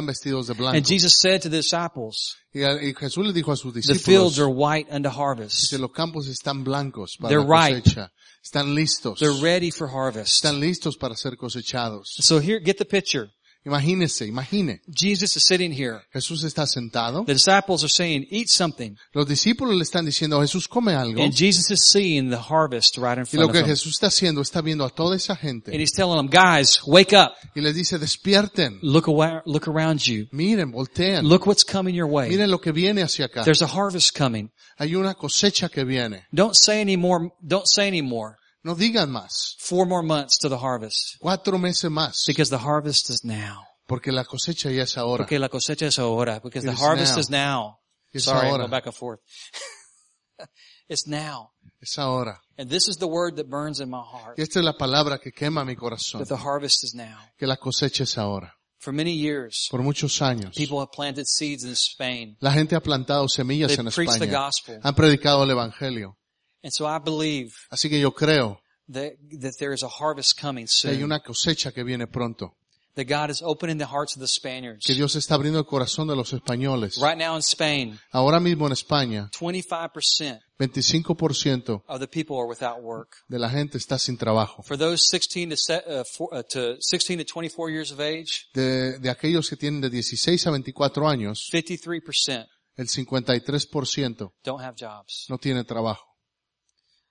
Speaker 2: vestidos de blanco.
Speaker 1: And Jesus said to the disciples,
Speaker 2: Y, a- y Jesús le dijo a sus
Speaker 1: the fields are
Speaker 2: discípulos
Speaker 1: white unto harvest.
Speaker 2: que los campos están blancos para
Speaker 1: They're
Speaker 2: la
Speaker 1: ripe.
Speaker 2: Están listos.
Speaker 1: They're ready for harvest.
Speaker 2: Están listos para ser cosechados.
Speaker 1: So here, get the picture.
Speaker 2: Imagínese, imagine.
Speaker 1: Jesus is sitting here.
Speaker 2: Jesús está sentado.
Speaker 1: The disciples are saying, eat something.
Speaker 2: Los discípulos le están diciendo, Jesús come algo.
Speaker 1: And Jesus is seeing the harvest right in
Speaker 2: Y lo
Speaker 1: front
Speaker 2: que
Speaker 1: of.
Speaker 2: Jesús está haciendo, está viendo a toda esa
Speaker 1: And
Speaker 2: gente.
Speaker 1: he's telling them, guys, wake up.
Speaker 2: Y les dice, despierten.
Speaker 1: Look away, look around you.
Speaker 2: Miren, volteen.
Speaker 1: Look what's coming your way.
Speaker 2: Miren lo que viene hacia acá.
Speaker 1: There's a harvest coming.
Speaker 2: Hay una cosecha que viene.
Speaker 1: Don't say any more, don't say any more.
Speaker 2: No digan más.
Speaker 1: Four more months to the harvest.
Speaker 2: Cuatro meses más.
Speaker 1: Because the harvest is now.
Speaker 2: Porque la cosecha ya es ahora.
Speaker 1: Porque la cosecha es ahora. Because
Speaker 2: It
Speaker 1: the
Speaker 2: is
Speaker 1: harvest
Speaker 2: now.
Speaker 1: is now.
Speaker 2: Es
Speaker 1: Sorry,
Speaker 2: ahora.
Speaker 1: go back and forth. it's now.
Speaker 2: Es ahora.
Speaker 1: And this is the word that burns in my heart.
Speaker 2: Y esta es la palabra que quema mi corazón.
Speaker 1: That the harvest is now.
Speaker 2: Que la cosecha es ahora.
Speaker 1: For many years,
Speaker 2: Por muchos años.
Speaker 1: people have planted seeds in Spain.
Speaker 2: La gente ha plantado semillas
Speaker 1: They've
Speaker 2: en
Speaker 1: preached the
Speaker 2: España.
Speaker 1: gospel.
Speaker 2: Han predicado el evangelio.
Speaker 1: And so I believe
Speaker 2: Así que yo creo
Speaker 1: that, that there is a harvest coming
Speaker 2: que hay
Speaker 1: soon.
Speaker 2: una cosecha que viene pronto.
Speaker 1: That God is opening the hearts of the Spaniards.
Speaker 2: Que Dios está abriendo el corazón de los españoles.
Speaker 1: Right now in Spain,
Speaker 2: Ahora mismo en España,
Speaker 1: 25%
Speaker 2: 25%
Speaker 1: of the people are without work.
Speaker 2: de la gente está sin trabajo.
Speaker 1: For those 16 to, se- uh, four, uh, to 16 to 24 years of age,
Speaker 2: De, de aquellos que tienen de 16 a 24 años,
Speaker 1: 53%
Speaker 2: el 53%
Speaker 1: don't have jobs.
Speaker 2: no tiene trabajo.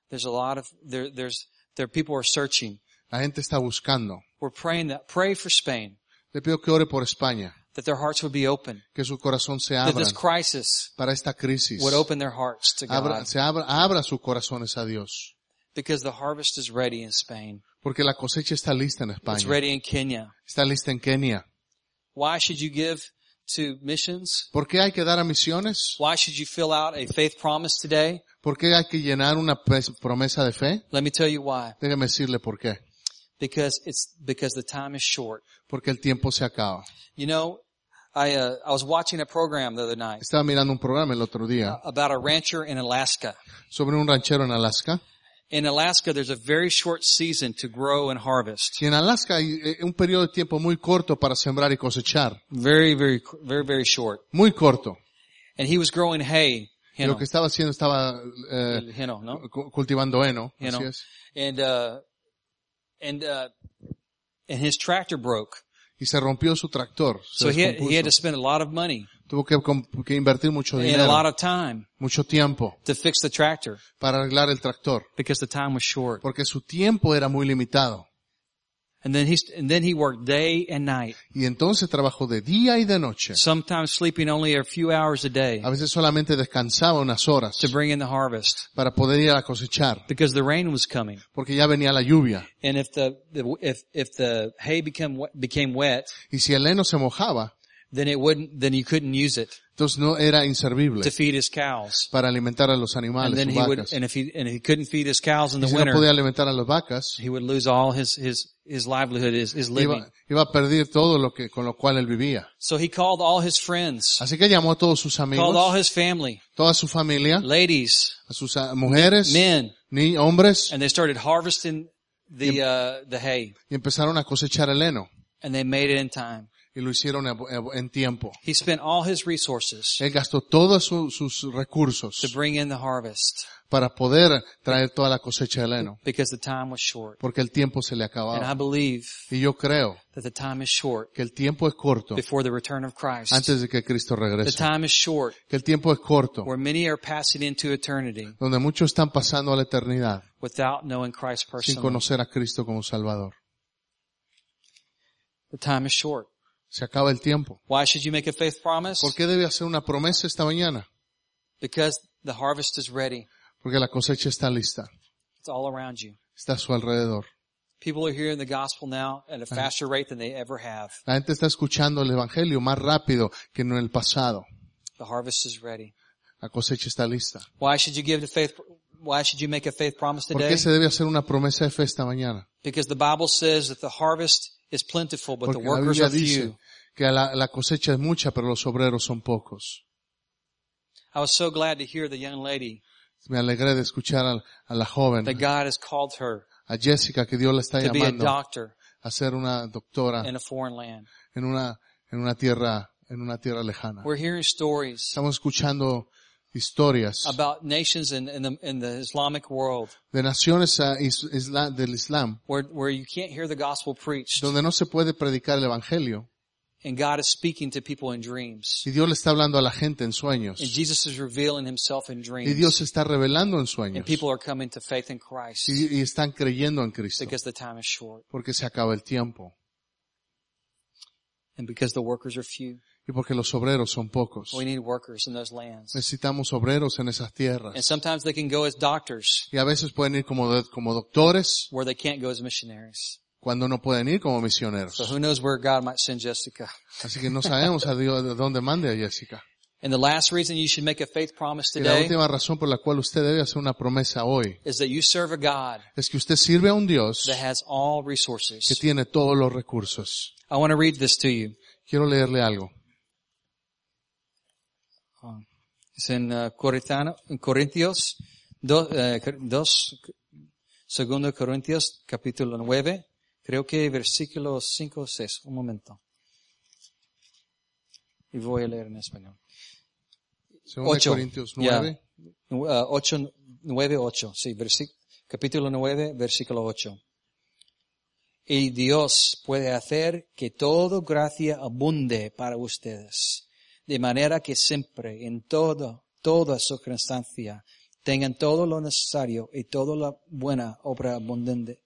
Speaker 1: There's a lot of there. There's there. People are searching.
Speaker 2: La gente está buscando.
Speaker 1: We're praying that pray for Spain
Speaker 2: Le pido que ore por España,
Speaker 1: that their hearts would be open.
Speaker 2: que su corazón se abra.
Speaker 1: That this crisis
Speaker 2: para esta crisis.
Speaker 1: would open their hearts to
Speaker 2: Abra,
Speaker 1: God
Speaker 2: se abra, abra sus corazones a Dios.
Speaker 1: because the harvest is ready in Spain.
Speaker 2: Porque la cosecha está lista en España.
Speaker 1: It's ready in Kenya.
Speaker 2: Está lista en Kenia.
Speaker 1: Why should you give to missions?
Speaker 2: ¿Por qué hay que dar a misiones?
Speaker 1: Why should you fill out a faith promise today?
Speaker 2: ¿Por qué hay que llenar una promesa de fe?
Speaker 1: Let me tell you why.
Speaker 2: Déjeme decirle por qué.
Speaker 1: Because it's because the time is short.
Speaker 2: Porque el tiempo se acaba.
Speaker 1: You know, I uh, I was watching a program the other night
Speaker 2: Estaba mirando un programa el otro día
Speaker 1: about a rancher in Alaska.
Speaker 2: sobre un ranchero en Alaska.
Speaker 1: In Alaska, there's a very short season to grow and harvest.
Speaker 2: Y en Alaska hay eh, un periodo de tiempo muy corto para sembrar y cosechar.
Speaker 1: Very, very, very, very short.
Speaker 2: Muy corto.
Speaker 1: And he was growing hay, you
Speaker 2: lo que estaba haciendo estaba
Speaker 1: you know, no?
Speaker 2: cultivando heno.
Speaker 1: You
Speaker 2: así es.
Speaker 1: And, uh, and, uh, and his tractor broke.
Speaker 2: Y se rompió su tractor. Se
Speaker 1: So he had, he had to spend a lot of money
Speaker 2: Tuvo que, invertir mucho
Speaker 1: and a lot
Speaker 2: dinero,
Speaker 1: of time
Speaker 2: mucho tiempo
Speaker 1: to fix the tractor
Speaker 2: para arreglar el tractor.
Speaker 1: because the time was short.
Speaker 2: Porque su tiempo era muy limitado.
Speaker 1: And then he, and then he worked day and night,
Speaker 2: Y entonces trabajó de día y de noche.
Speaker 1: sometimes sleeping only a few hours a day
Speaker 2: A veces solamente descansaba unas horas
Speaker 1: to bring in the harvest
Speaker 2: para poder ir a cosechar.
Speaker 1: because the rain was coming.
Speaker 2: Porque ya venía la lluvia.
Speaker 1: And if the, the if if the hay become wet- became wet,
Speaker 2: Y si el heno se mojaba,
Speaker 1: then it wouldn't then you couldn't use it
Speaker 2: entonces no era inservible
Speaker 1: to feed his cows.
Speaker 2: para alimentar a los
Speaker 1: And
Speaker 2: animales
Speaker 1: then he would
Speaker 2: vacas.
Speaker 1: and if he and if he couldn't feed his cows in
Speaker 2: Y
Speaker 1: the
Speaker 2: si no
Speaker 1: winter,
Speaker 2: podía alimentar a las vacas,
Speaker 1: he would lose all his his his livelihood, his his living.
Speaker 2: iba, iba a perder todo lo que, con lo cual él vivía.
Speaker 1: So he called all his friends,
Speaker 2: Así que llamó a todos sus
Speaker 1: called all
Speaker 2: amigos,
Speaker 1: his family,
Speaker 2: toda su familia,
Speaker 1: ladies,
Speaker 2: a sus ah, mujeres,
Speaker 1: men,
Speaker 2: ni hombres,
Speaker 1: and they started harvesting the uh the hay,
Speaker 2: y empezaron a cosechar el heno.
Speaker 1: and they made it in time.
Speaker 2: Y lo hicieron en- tiempo.
Speaker 1: He spent all his resources
Speaker 2: Él gastó todos su- sus
Speaker 1: to
Speaker 2: recursos
Speaker 1: bring in the harvest
Speaker 2: para poder traer toda la cosecha del heno.
Speaker 1: because the time was short.
Speaker 2: Porque el tiempo se le
Speaker 1: And I
Speaker 2: acababa.
Speaker 1: believe
Speaker 2: Y yo creo
Speaker 1: that the time is short
Speaker 2: que el tiempo es corto
Speaker 1: before the return of Christ.
Speaker 2: antes de que Cristo
Speaker 1: The
Speaker 2: regrese.
Speaker 1: time is short
Speaker 2: Que el tiempo es corto
Speaker 1: where many are passing into eternity
Speaker 2: donde muchos están pasando a la eternidad
Speaker 1: without knowing Christ
Speaker 2: sin
Speaker 1: personally.
Speaker 2: conocer a Cristo como Salvador.
Speaker 1: The time is short.
Speaker 2: Se acaba el tiempo.
Speaker 1: Why should you make a faith promise?
Speaker 2: ¿Por qué debe hacer una promesa esta mañana?
Speaker 1: Because the harvest is ready.
Speaker 2: Porque la cosecha está lista.
Speaker 1: It's all around you.
Speaker 2: Está a su alrededor.
Speaker 1: People are hearing the gospel now at a faster rate than they ever have.
Speaker 2: La gente está escuchando el evangelio más rápido que en el pasado.
Speaker 1: The harvest is ready.
Speaker 2: La cosecha está lista.
Speaker 1: Why should you give the faith, why should you make a faith promise
Speaker 2: ¿Por
Speaker 1: today?
Speaker 2: qué se debe hacer una promesa de fe esta mañana?
Speaker 1: Because the Bible says that the harvest is plentiful, but the
Speaker 2: Porque la
Speaker 1: workers are few.
Speaker 2: que la, la cosecha es mucha, pero los obreros son pocos.
Speaker 1: I was so glad to hear the young lady
Speaker 2: Me alegré de escuchar a, a la joven,
Speaker 1: that God has called her
Speaker 2: a Jessica, que Dios la está
Speaker 1: to be a
Speaker 2: llamando
Speaker 1: doctor
Speaker 2: a ser una doctora
Speaker 1: in a foreign land.
Speaker 2: en una, en una tierra, en una tierra lejana.
Speaker 1: We're hearing stories
Speaker 2: Estamos escuchando historias
Speaker 1: about nations in, in, the, in the Islamic world.
Speaker 2: de naciones is- isla- del Islam
Speaker 1: where, where you can't hear the gospel preached.
Speaker 2: donde no se puede predicar el evangelio.
Speaker 1: And God is speaking to people in dreams.
Speaker 2: y Dios le está hablando a la gente en
Speaker 1: And
Speaker 2: sueños
Speaker 1: Jesus is revealing himself in
Speaker 2: y
Speaker 1: dreams.
Speaker 2: Dios se está revelando en
Speaker 1: And
Speaker 2: sueños
Speaker 1: people are coming to faith in Christ.
Speaker 2: Y, y están creyendo en Cristo.
Speaker 1: Because the time is short.
Speaker 2: Porque se acaba el tiempo.
Speaker 1: And because the workers are few.
Speaker 2: Y porque los obreros son pocos.
Speaker 1: We need workers in those lands.
Speaker 2: Necesitamos obreros en esas
Speaker 1: And
Speaker 2: tierras
Speaker 1: sometimes they can go as doctors
Speaker 2: y a veces pueden ir como, do- como doctores
Speaker 1: where they can't go as missionaries.
Speaker 2: cuando no pueden ir como
Speaker 1: So
Speaker 2: misioneros.
Speaker 1: who knows where God might send Jessica.
Speaker 2: Así que no sabemos a Dios de dónde mande a Jessica.
Speaker 1: And the last reason you should make a faith promise
Speaker 2: Y la
Speaker 1: today
Speaker 2: última razón por la cual usted debe hacer una promesa hoy
Speaker 1: is that you serve a God
Speaker 2: es que usted sirve a un Dios
Speaker 1: that has all
Speaker 2: que
Speaker 1: resources.
Speaker 2: tiene todos los recursos.
Speaker 1: I want to read this to you.
Speaker 2: Quiero leerle algo.
Speaker 1: Es en uh, Corintios 2, segundo Corintios capítulo 9, creo que versículo 5 o 6. Un momento. Y voy a leer en español. Ocho.
Speaker 2: Corintios
Speaker 1: Ya.
Speaker 2: 9,
Speaker 1: Uh, 8, 9, 8. Sí, versi- capítulo 9, versículo 8. Y Dios puede hacer que toda gracia abunde para ustedes, de manera que siempre, en todo, toda circunstancia, tengan todo lo necesario y toda la buena obra abundante,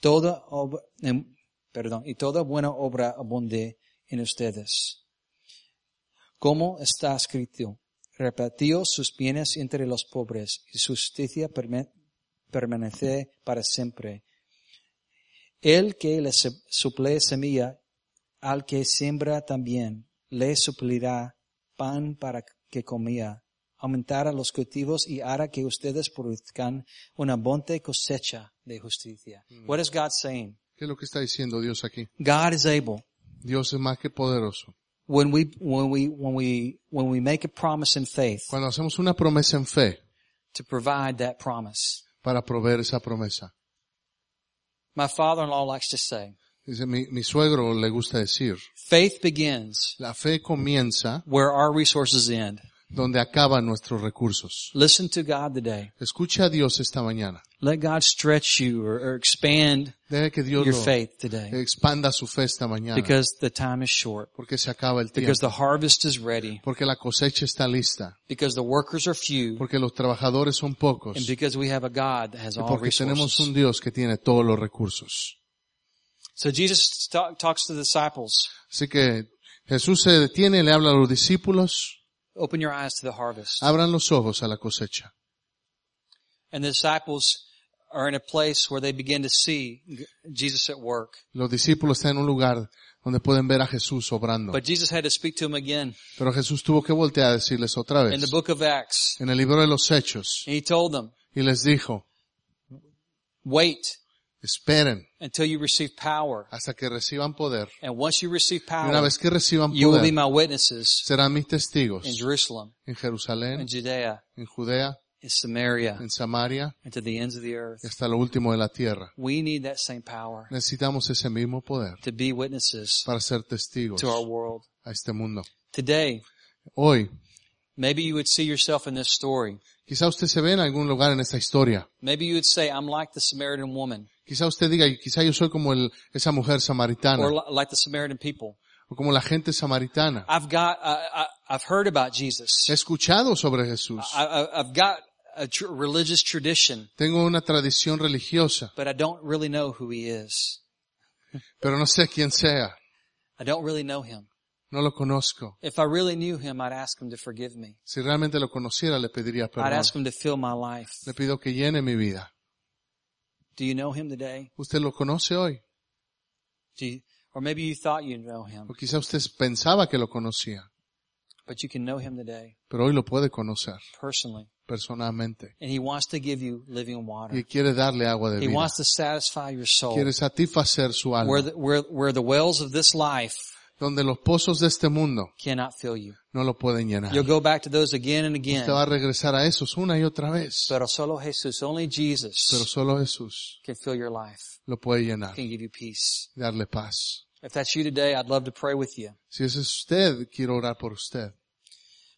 Speaker 1: toda ob- em, perdón, y toda buena obra abunde en ustedes. Como está escrito, repartió sus bienes entre los pobres y su justicia permanece para siempre. El que le su- suple semilla al que siembra también le suplirá pan para que comía, aumentará los cultivos y hará que ustedes produzcan una abundante cosecha de justicia. What is God saying?
Speaker 2: ¿qué es lo que está diciendo Dios aquí?
Speaker 1: God is able
Speaker 2: Dios es más que poderoso.
Speaker 1: when we when we when we when we make a promise in faith
Speaker 2: Cuando hacemos una promesa en fe
Speaker 1: to provide that promise.
Speaker 2: para proveer esa promesa.
Speaker 1: My father-in-law likes to say,
Speaker 2: Dice, mi, mi suegro le gusta decir,
Speaker 1: faith begins
Speaker 2: la fe comienza
Speaker 1: where our resources end.
Speaker 2: donde acaban nuestros recursos.
Speaker 1: Listen to God today.
Speaker 2: Escucha a Dios esta mañana.
Speaker 1: Let God stretch you or, or expand
Speaker 2: Deje que Dios
Speaker 1: your faith today
Speaker 2: expanda su fe esta mañana.
Speaker 1: because the time is short,
Speaker 2: Porque se acaba el tiempo.
Speaker 1: because the harvest is ready,
Speaker 2: Porque la cosecha está lista.
Speaker 1: because the workers are few,
Speaker 2: Porque los trabajadores son pocos.
Speaker 1: and because we have a God that has
Speaker 2: Y
Speaker 1: all
Speaker 2: porque tenemos un
Speaker 1: resources.
Speaker 2: Dios que tiene todos los recursos.
Speaker 1: So Jesus talks to the disciples,
Speaker 2: Así que Jesús se detiene, le habla a los discípulos,
Speaker 1: open your eyes to the harvest.
Speaker 2: abran los ojos a la cosecha.
Speaker 1: And the disciples are in a place where they begin to see Jesus at work.
Speaker 2: Los discípulos están en un lugar donde pueden ver a Jesús obrando.
Speaker 1: But Jesus had to speak to them again
Speaker 2: Pero Jesús tuvo que voltear a decirles otra vez.
Speaker 1: in the book of Acts.
Speaker 2: En el libro de los Hechos.
Speaker 1: And he told them,
Speaker 2: Y les dijo,
Speaker 1: wait
Speaker 2: esperen
Speaker 1: until you receive power.
Speaker 2: hasta que reciban poder.
Speaker 1: And once you receive
Speaker 2: Y una
Speaker 1: power,
Speaker 2: vez que reciban poder,
Speaker 1: you will be my witnesses
Speaker 2: serán mis testigos
Speaker 1: in Jerusalem,
Speaker 2: en
Speaker 1: in
Speaker 2: Jerusalén,
Speaker 1: Judea,
Speaker 2: en Judea,
Speaker 1: in Samaria,
Speaker 2: en Samaria
Speaker 1: and to the ends of the earth.
Speaker 2: y hasta lo último de la tierra.
Speaker 1: We need that same power
Speaker 2: Necesitamos ese mismo poder
Speaker 1: to be witnesses
Speaker 2: para ser testigos
Speaker 1: to our world.
Speaker 2: a este mundo.
Speaker 1: Today,
Speaker 2: Hoy,
Speaker 1: maybe you would see yourself in this story.
Speaker 2: quizá usted se ve en algún lugar en esta historia.
Speaker 1: Maybe you would say, I'm like the Samaritan woman
Speaker 2: Quizá usted diga, quizá yo soy como el, esa mujer samaritana
Speaker 1: or li- like the Samaritan people.
Speaker 2: o como la gente samaritana.
Speaker 1: I've got, I, I've heard about Jesus.
Speaker 2: He escuchado sobre Jesús.
Speaker 1: I, I've got a tr- religious tradition,
Speaker 2: Tengo una tradición religiosa,
Speaker 1: but I don't really know who he is.
Speaker 2: pero no sé quién sea.
Speaker 1: I don't really know him.
Speaker 2: No lo conozco.
Speaker 1: If I really knew him, I'd ask him to forgive me.
Speaker 2: Si realmente lo conociera, le pediría
Speaker 1: I'd
Speaker 2: perdón.
Speaker 1: ask him to fill my life.
Speaker 2: Le pido que llene mi vida.
Speaker 1: Do you know him today?
Speaker 2: ¿Usted lo conoce hoy?
Speaker 1: You, or maybe you thought you know him,
Speaker 2: O quizá usted pensaba que lo conocía,
Speaker 1: but you can know him today
Speaker 2: pero hoy lo puede conocer
Speaker 1: personally.
Speaker 2: personalmente.
Speaker 1: And he wants to give you living
Speaker 2: Y
Speaker 1: water.
Speaker 2: quiere darle agua de
Speaker 1: He
Speaker 2: vida.
Speaker 1: wants to satisfy your soul.
Speaker 2: Quiere satisfacer su
Speaker 1: Where the, where, where the wells of this life
Speaker 2: Donde los pozos de este mundo
Speaker 1: cannot fill you.
Speaker 2: no lo pueden llenar.
Speaker 1: You'll go back to those again and again.
Speaker 2: Usted va a regresar a esos una y otra vez.
Speaker 1: Pero solo Jesus, only
Speaker 2: Pero
Speaker 1: Jesus
Speaker 2: solo Jesús
Speaker 1: can fill your life,
Speaker 2: lo puede llenar,
Speaker 1: can give you peace.
Speaker 2: darle paz.
Speaker 1: If that's you today, I'd love to pray with you.
Speaker 2: Si ese es usted, quiero orar por usted.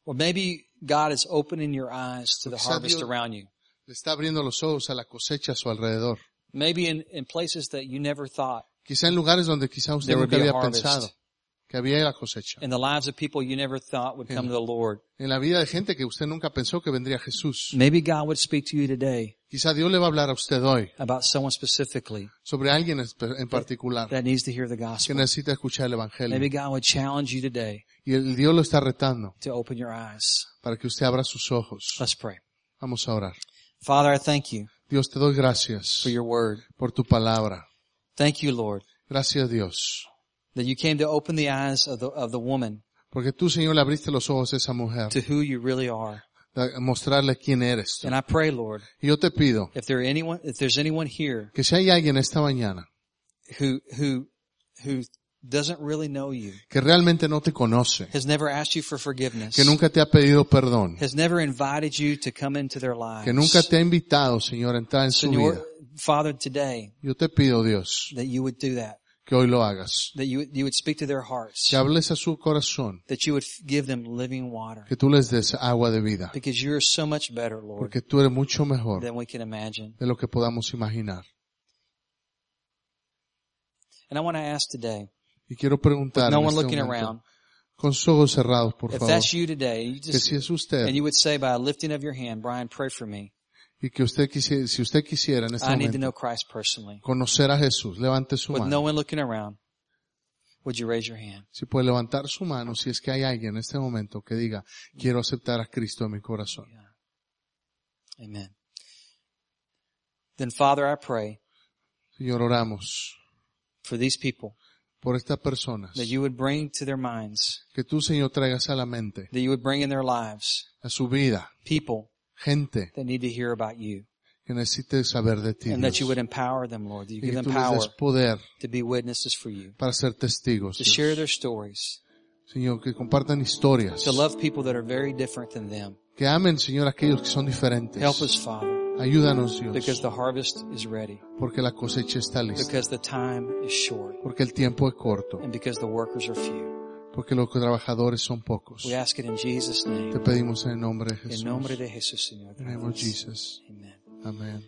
Speaker 1: Or maybe God is opening your eyes to the
Speaker 2: Quizá
Speaker 1: harvest
Speaker 2: Dios-
Speaker 1: around you.
Speaker 2: Le está abriendo los ojos a la cosecha a su alrededor.
Speaker 1: Maybe in, in places that you never thought.
Speaker 2: Quizá en lugares donde quizá usted
Speaker 1: There would
Speaker 2: nunca
Speaker 1: be a
Speaker 2: había
Speaker 1: harvest.
Speaker 2: pensado que había la cosecha.
Speaker 1: In the lives of people you never thought would come to the Lord.
Speaker 2: En la vida de gente que usted nunca pensó que vendría Jesús.
Speaker 1: Maybe God would speak to you today
Speaker 2: Quizá Dios le va a hablar a usted hoy
Speaker 1: about someone specifically
Speaker 2: sobre alguien en particular
Speaker 1: that needs to hear the
Speaker 2: que
Speaker 1: gospel.
Speaker 2: necesita escuchar el
Speaker 1: Maybe
Speaker 2: Evangelio.
Speaker 1: God would challenge you today
Speaker 2: Y el Dios lo está retando
Speaker 1: to open your eyes.
Speaker 2: para que usted abra sus ojos.
Speaker 1: Let's pray.
Speaker 2: Vamos a orar.
Speaker 1: Father, I thank you
Speaker 2: Dios te doy gracias
Speaker 1: for your word.
Speaker 2: por tu palabra.
Speaker 1: Thank you, Lord,
Speaker 2: Gracias Dios.
Speaker 1: That you came to open the eyes of the, of the woman
Speaker 2: Porque tú, Señor, le abriste los ojos a esa mujer.
Speaker 1: to who you really are.
Speaker 2: a mostrarle quién eres tú.
Speaker 1: And I pray, Lord,
Speaker 2: Y yo te pido
Speaker 1: if there anyone, if there's anyone here
Speaker 2: que si hay alguien esta mañana
Speaker 1: who, who, who doesn't really know you,
Speaker 2: que realmente no te conoce,
Speaker 1: has never asked you for forgiveness,
Speaker 2: que nunca te ha pedido perdón,
Speaker 1: has never invited you to come into their lives.
Speaker 2: que nunca te ha invitado, Señor, a entrar en su vida,
Speaker 1: Father, today,
Speaker 2: yo te pido, Dios,
Speaker 1: that you would do that,
Speaker 2: que hoy lo hagas.
Speaker 1: that you, would- you would speak to their hearts,
Speaker 2: Que hables a su corazón,
Speaker 1: that you would give them living water,
Speaker 2: que tú les des agua de vida,
Speaker 1: because you're so much better, Lord,
Speaker 2: porque tú eres mucho mejor
Speaker 1: than we can imagine.
Speaker 2: de lo que podamos imaginar.
Speaker 1: And I want to ask today,
Speaker 2: Y quiero preguntar,
Speaker 1: no
Speaker 2: en
Speaker 1: one
Speaker 2: este
Speaker 1: looking
Speaker 2: momento,
Speaker 1: around,
Speaker 2: con sus ojos cerrados, por
Speaker 1: if
Speaker 2: favor,
Speaker 1: that's you today, you
Speaker 2: que si es usted,
Speaker 1: and you would say by a lifting of your hand, Brian, pray for me.
Speaker 2: Y que usted quisiera, si usted quisiera en este
Speaker 1: I need to know
Speaker 2: momento
Speaker 1: Christ personally.
Speaker 2: conocer a Jesús, levante su
Speaker 1: With no
Speaker 2: mano.
Speaker 1: one looking around, would you raise your hand?
Speaker 2: Si puede levantar su mano, si es que hay alguien en este momento que diga, quiero aceptar a Cristo en mi corazón.
Speaker 1: Amen. Then Father, I pray
Speaker 2: Señor, oramos
Speaker 1: for these people
Speaker 2: por estas personas,
Speaker 1: that you would bring to their minds,
Speaker 2: que tú, Señor, traigas a la mente,
Speaker 1: that you would bring in their lives
Speaker 2: a su vida,
Speaker 1: people
Speaker 2: gente
Speaker 1: that need to hear about you
Speaker 2: que necesite saber de ti,
Speaker 1: and that you would empower them, Lord, that you
Speaker 2: y
Speaker 1: give
Speaker 2: que
Speaker 1: them
Speaker 2: tú les
Speaker 1: power
Speaker 2: des poder
Speaker 1: to be witnesses for you,
Speaker 2: para ser testigos,
Speaker 1: to
Speaker 2: Dios.
Speaker 1: share their stories,
Speaker 2: Señor, que compartan historias,
Speaker 1: to love people that are very different than them.
Speaker 2: que amen, Señor, a aquellos que son diferentes.
Speaker 1: Help us, Father,
Speaker 2: Ayúdanos, Dios,
Speaker 1: because the harvest is ready,
Speaker 2: porque la cosecha está lista,
Speaker 1: because the time is short,
Speaker 2: porque el tiempo es corto,
Speaker 1: and because the workers are few.
Speaker 2: Porque los trabajadores son pocos.
Speaker 1: We ask it in Jesus'
Speaker 2: Te
Speaker 1: name.
Speaker 2: pedimos en el nombre de
Speaker 1: En
Speaker 2: Jesús.
Speaker 1: nombre de Jesús, Señor.
Speaker 2: Name of
Speaker 1: Gracias.
Speaker 2: Jesus.
Speaker 1: Amen.
Speaker 2: Amén.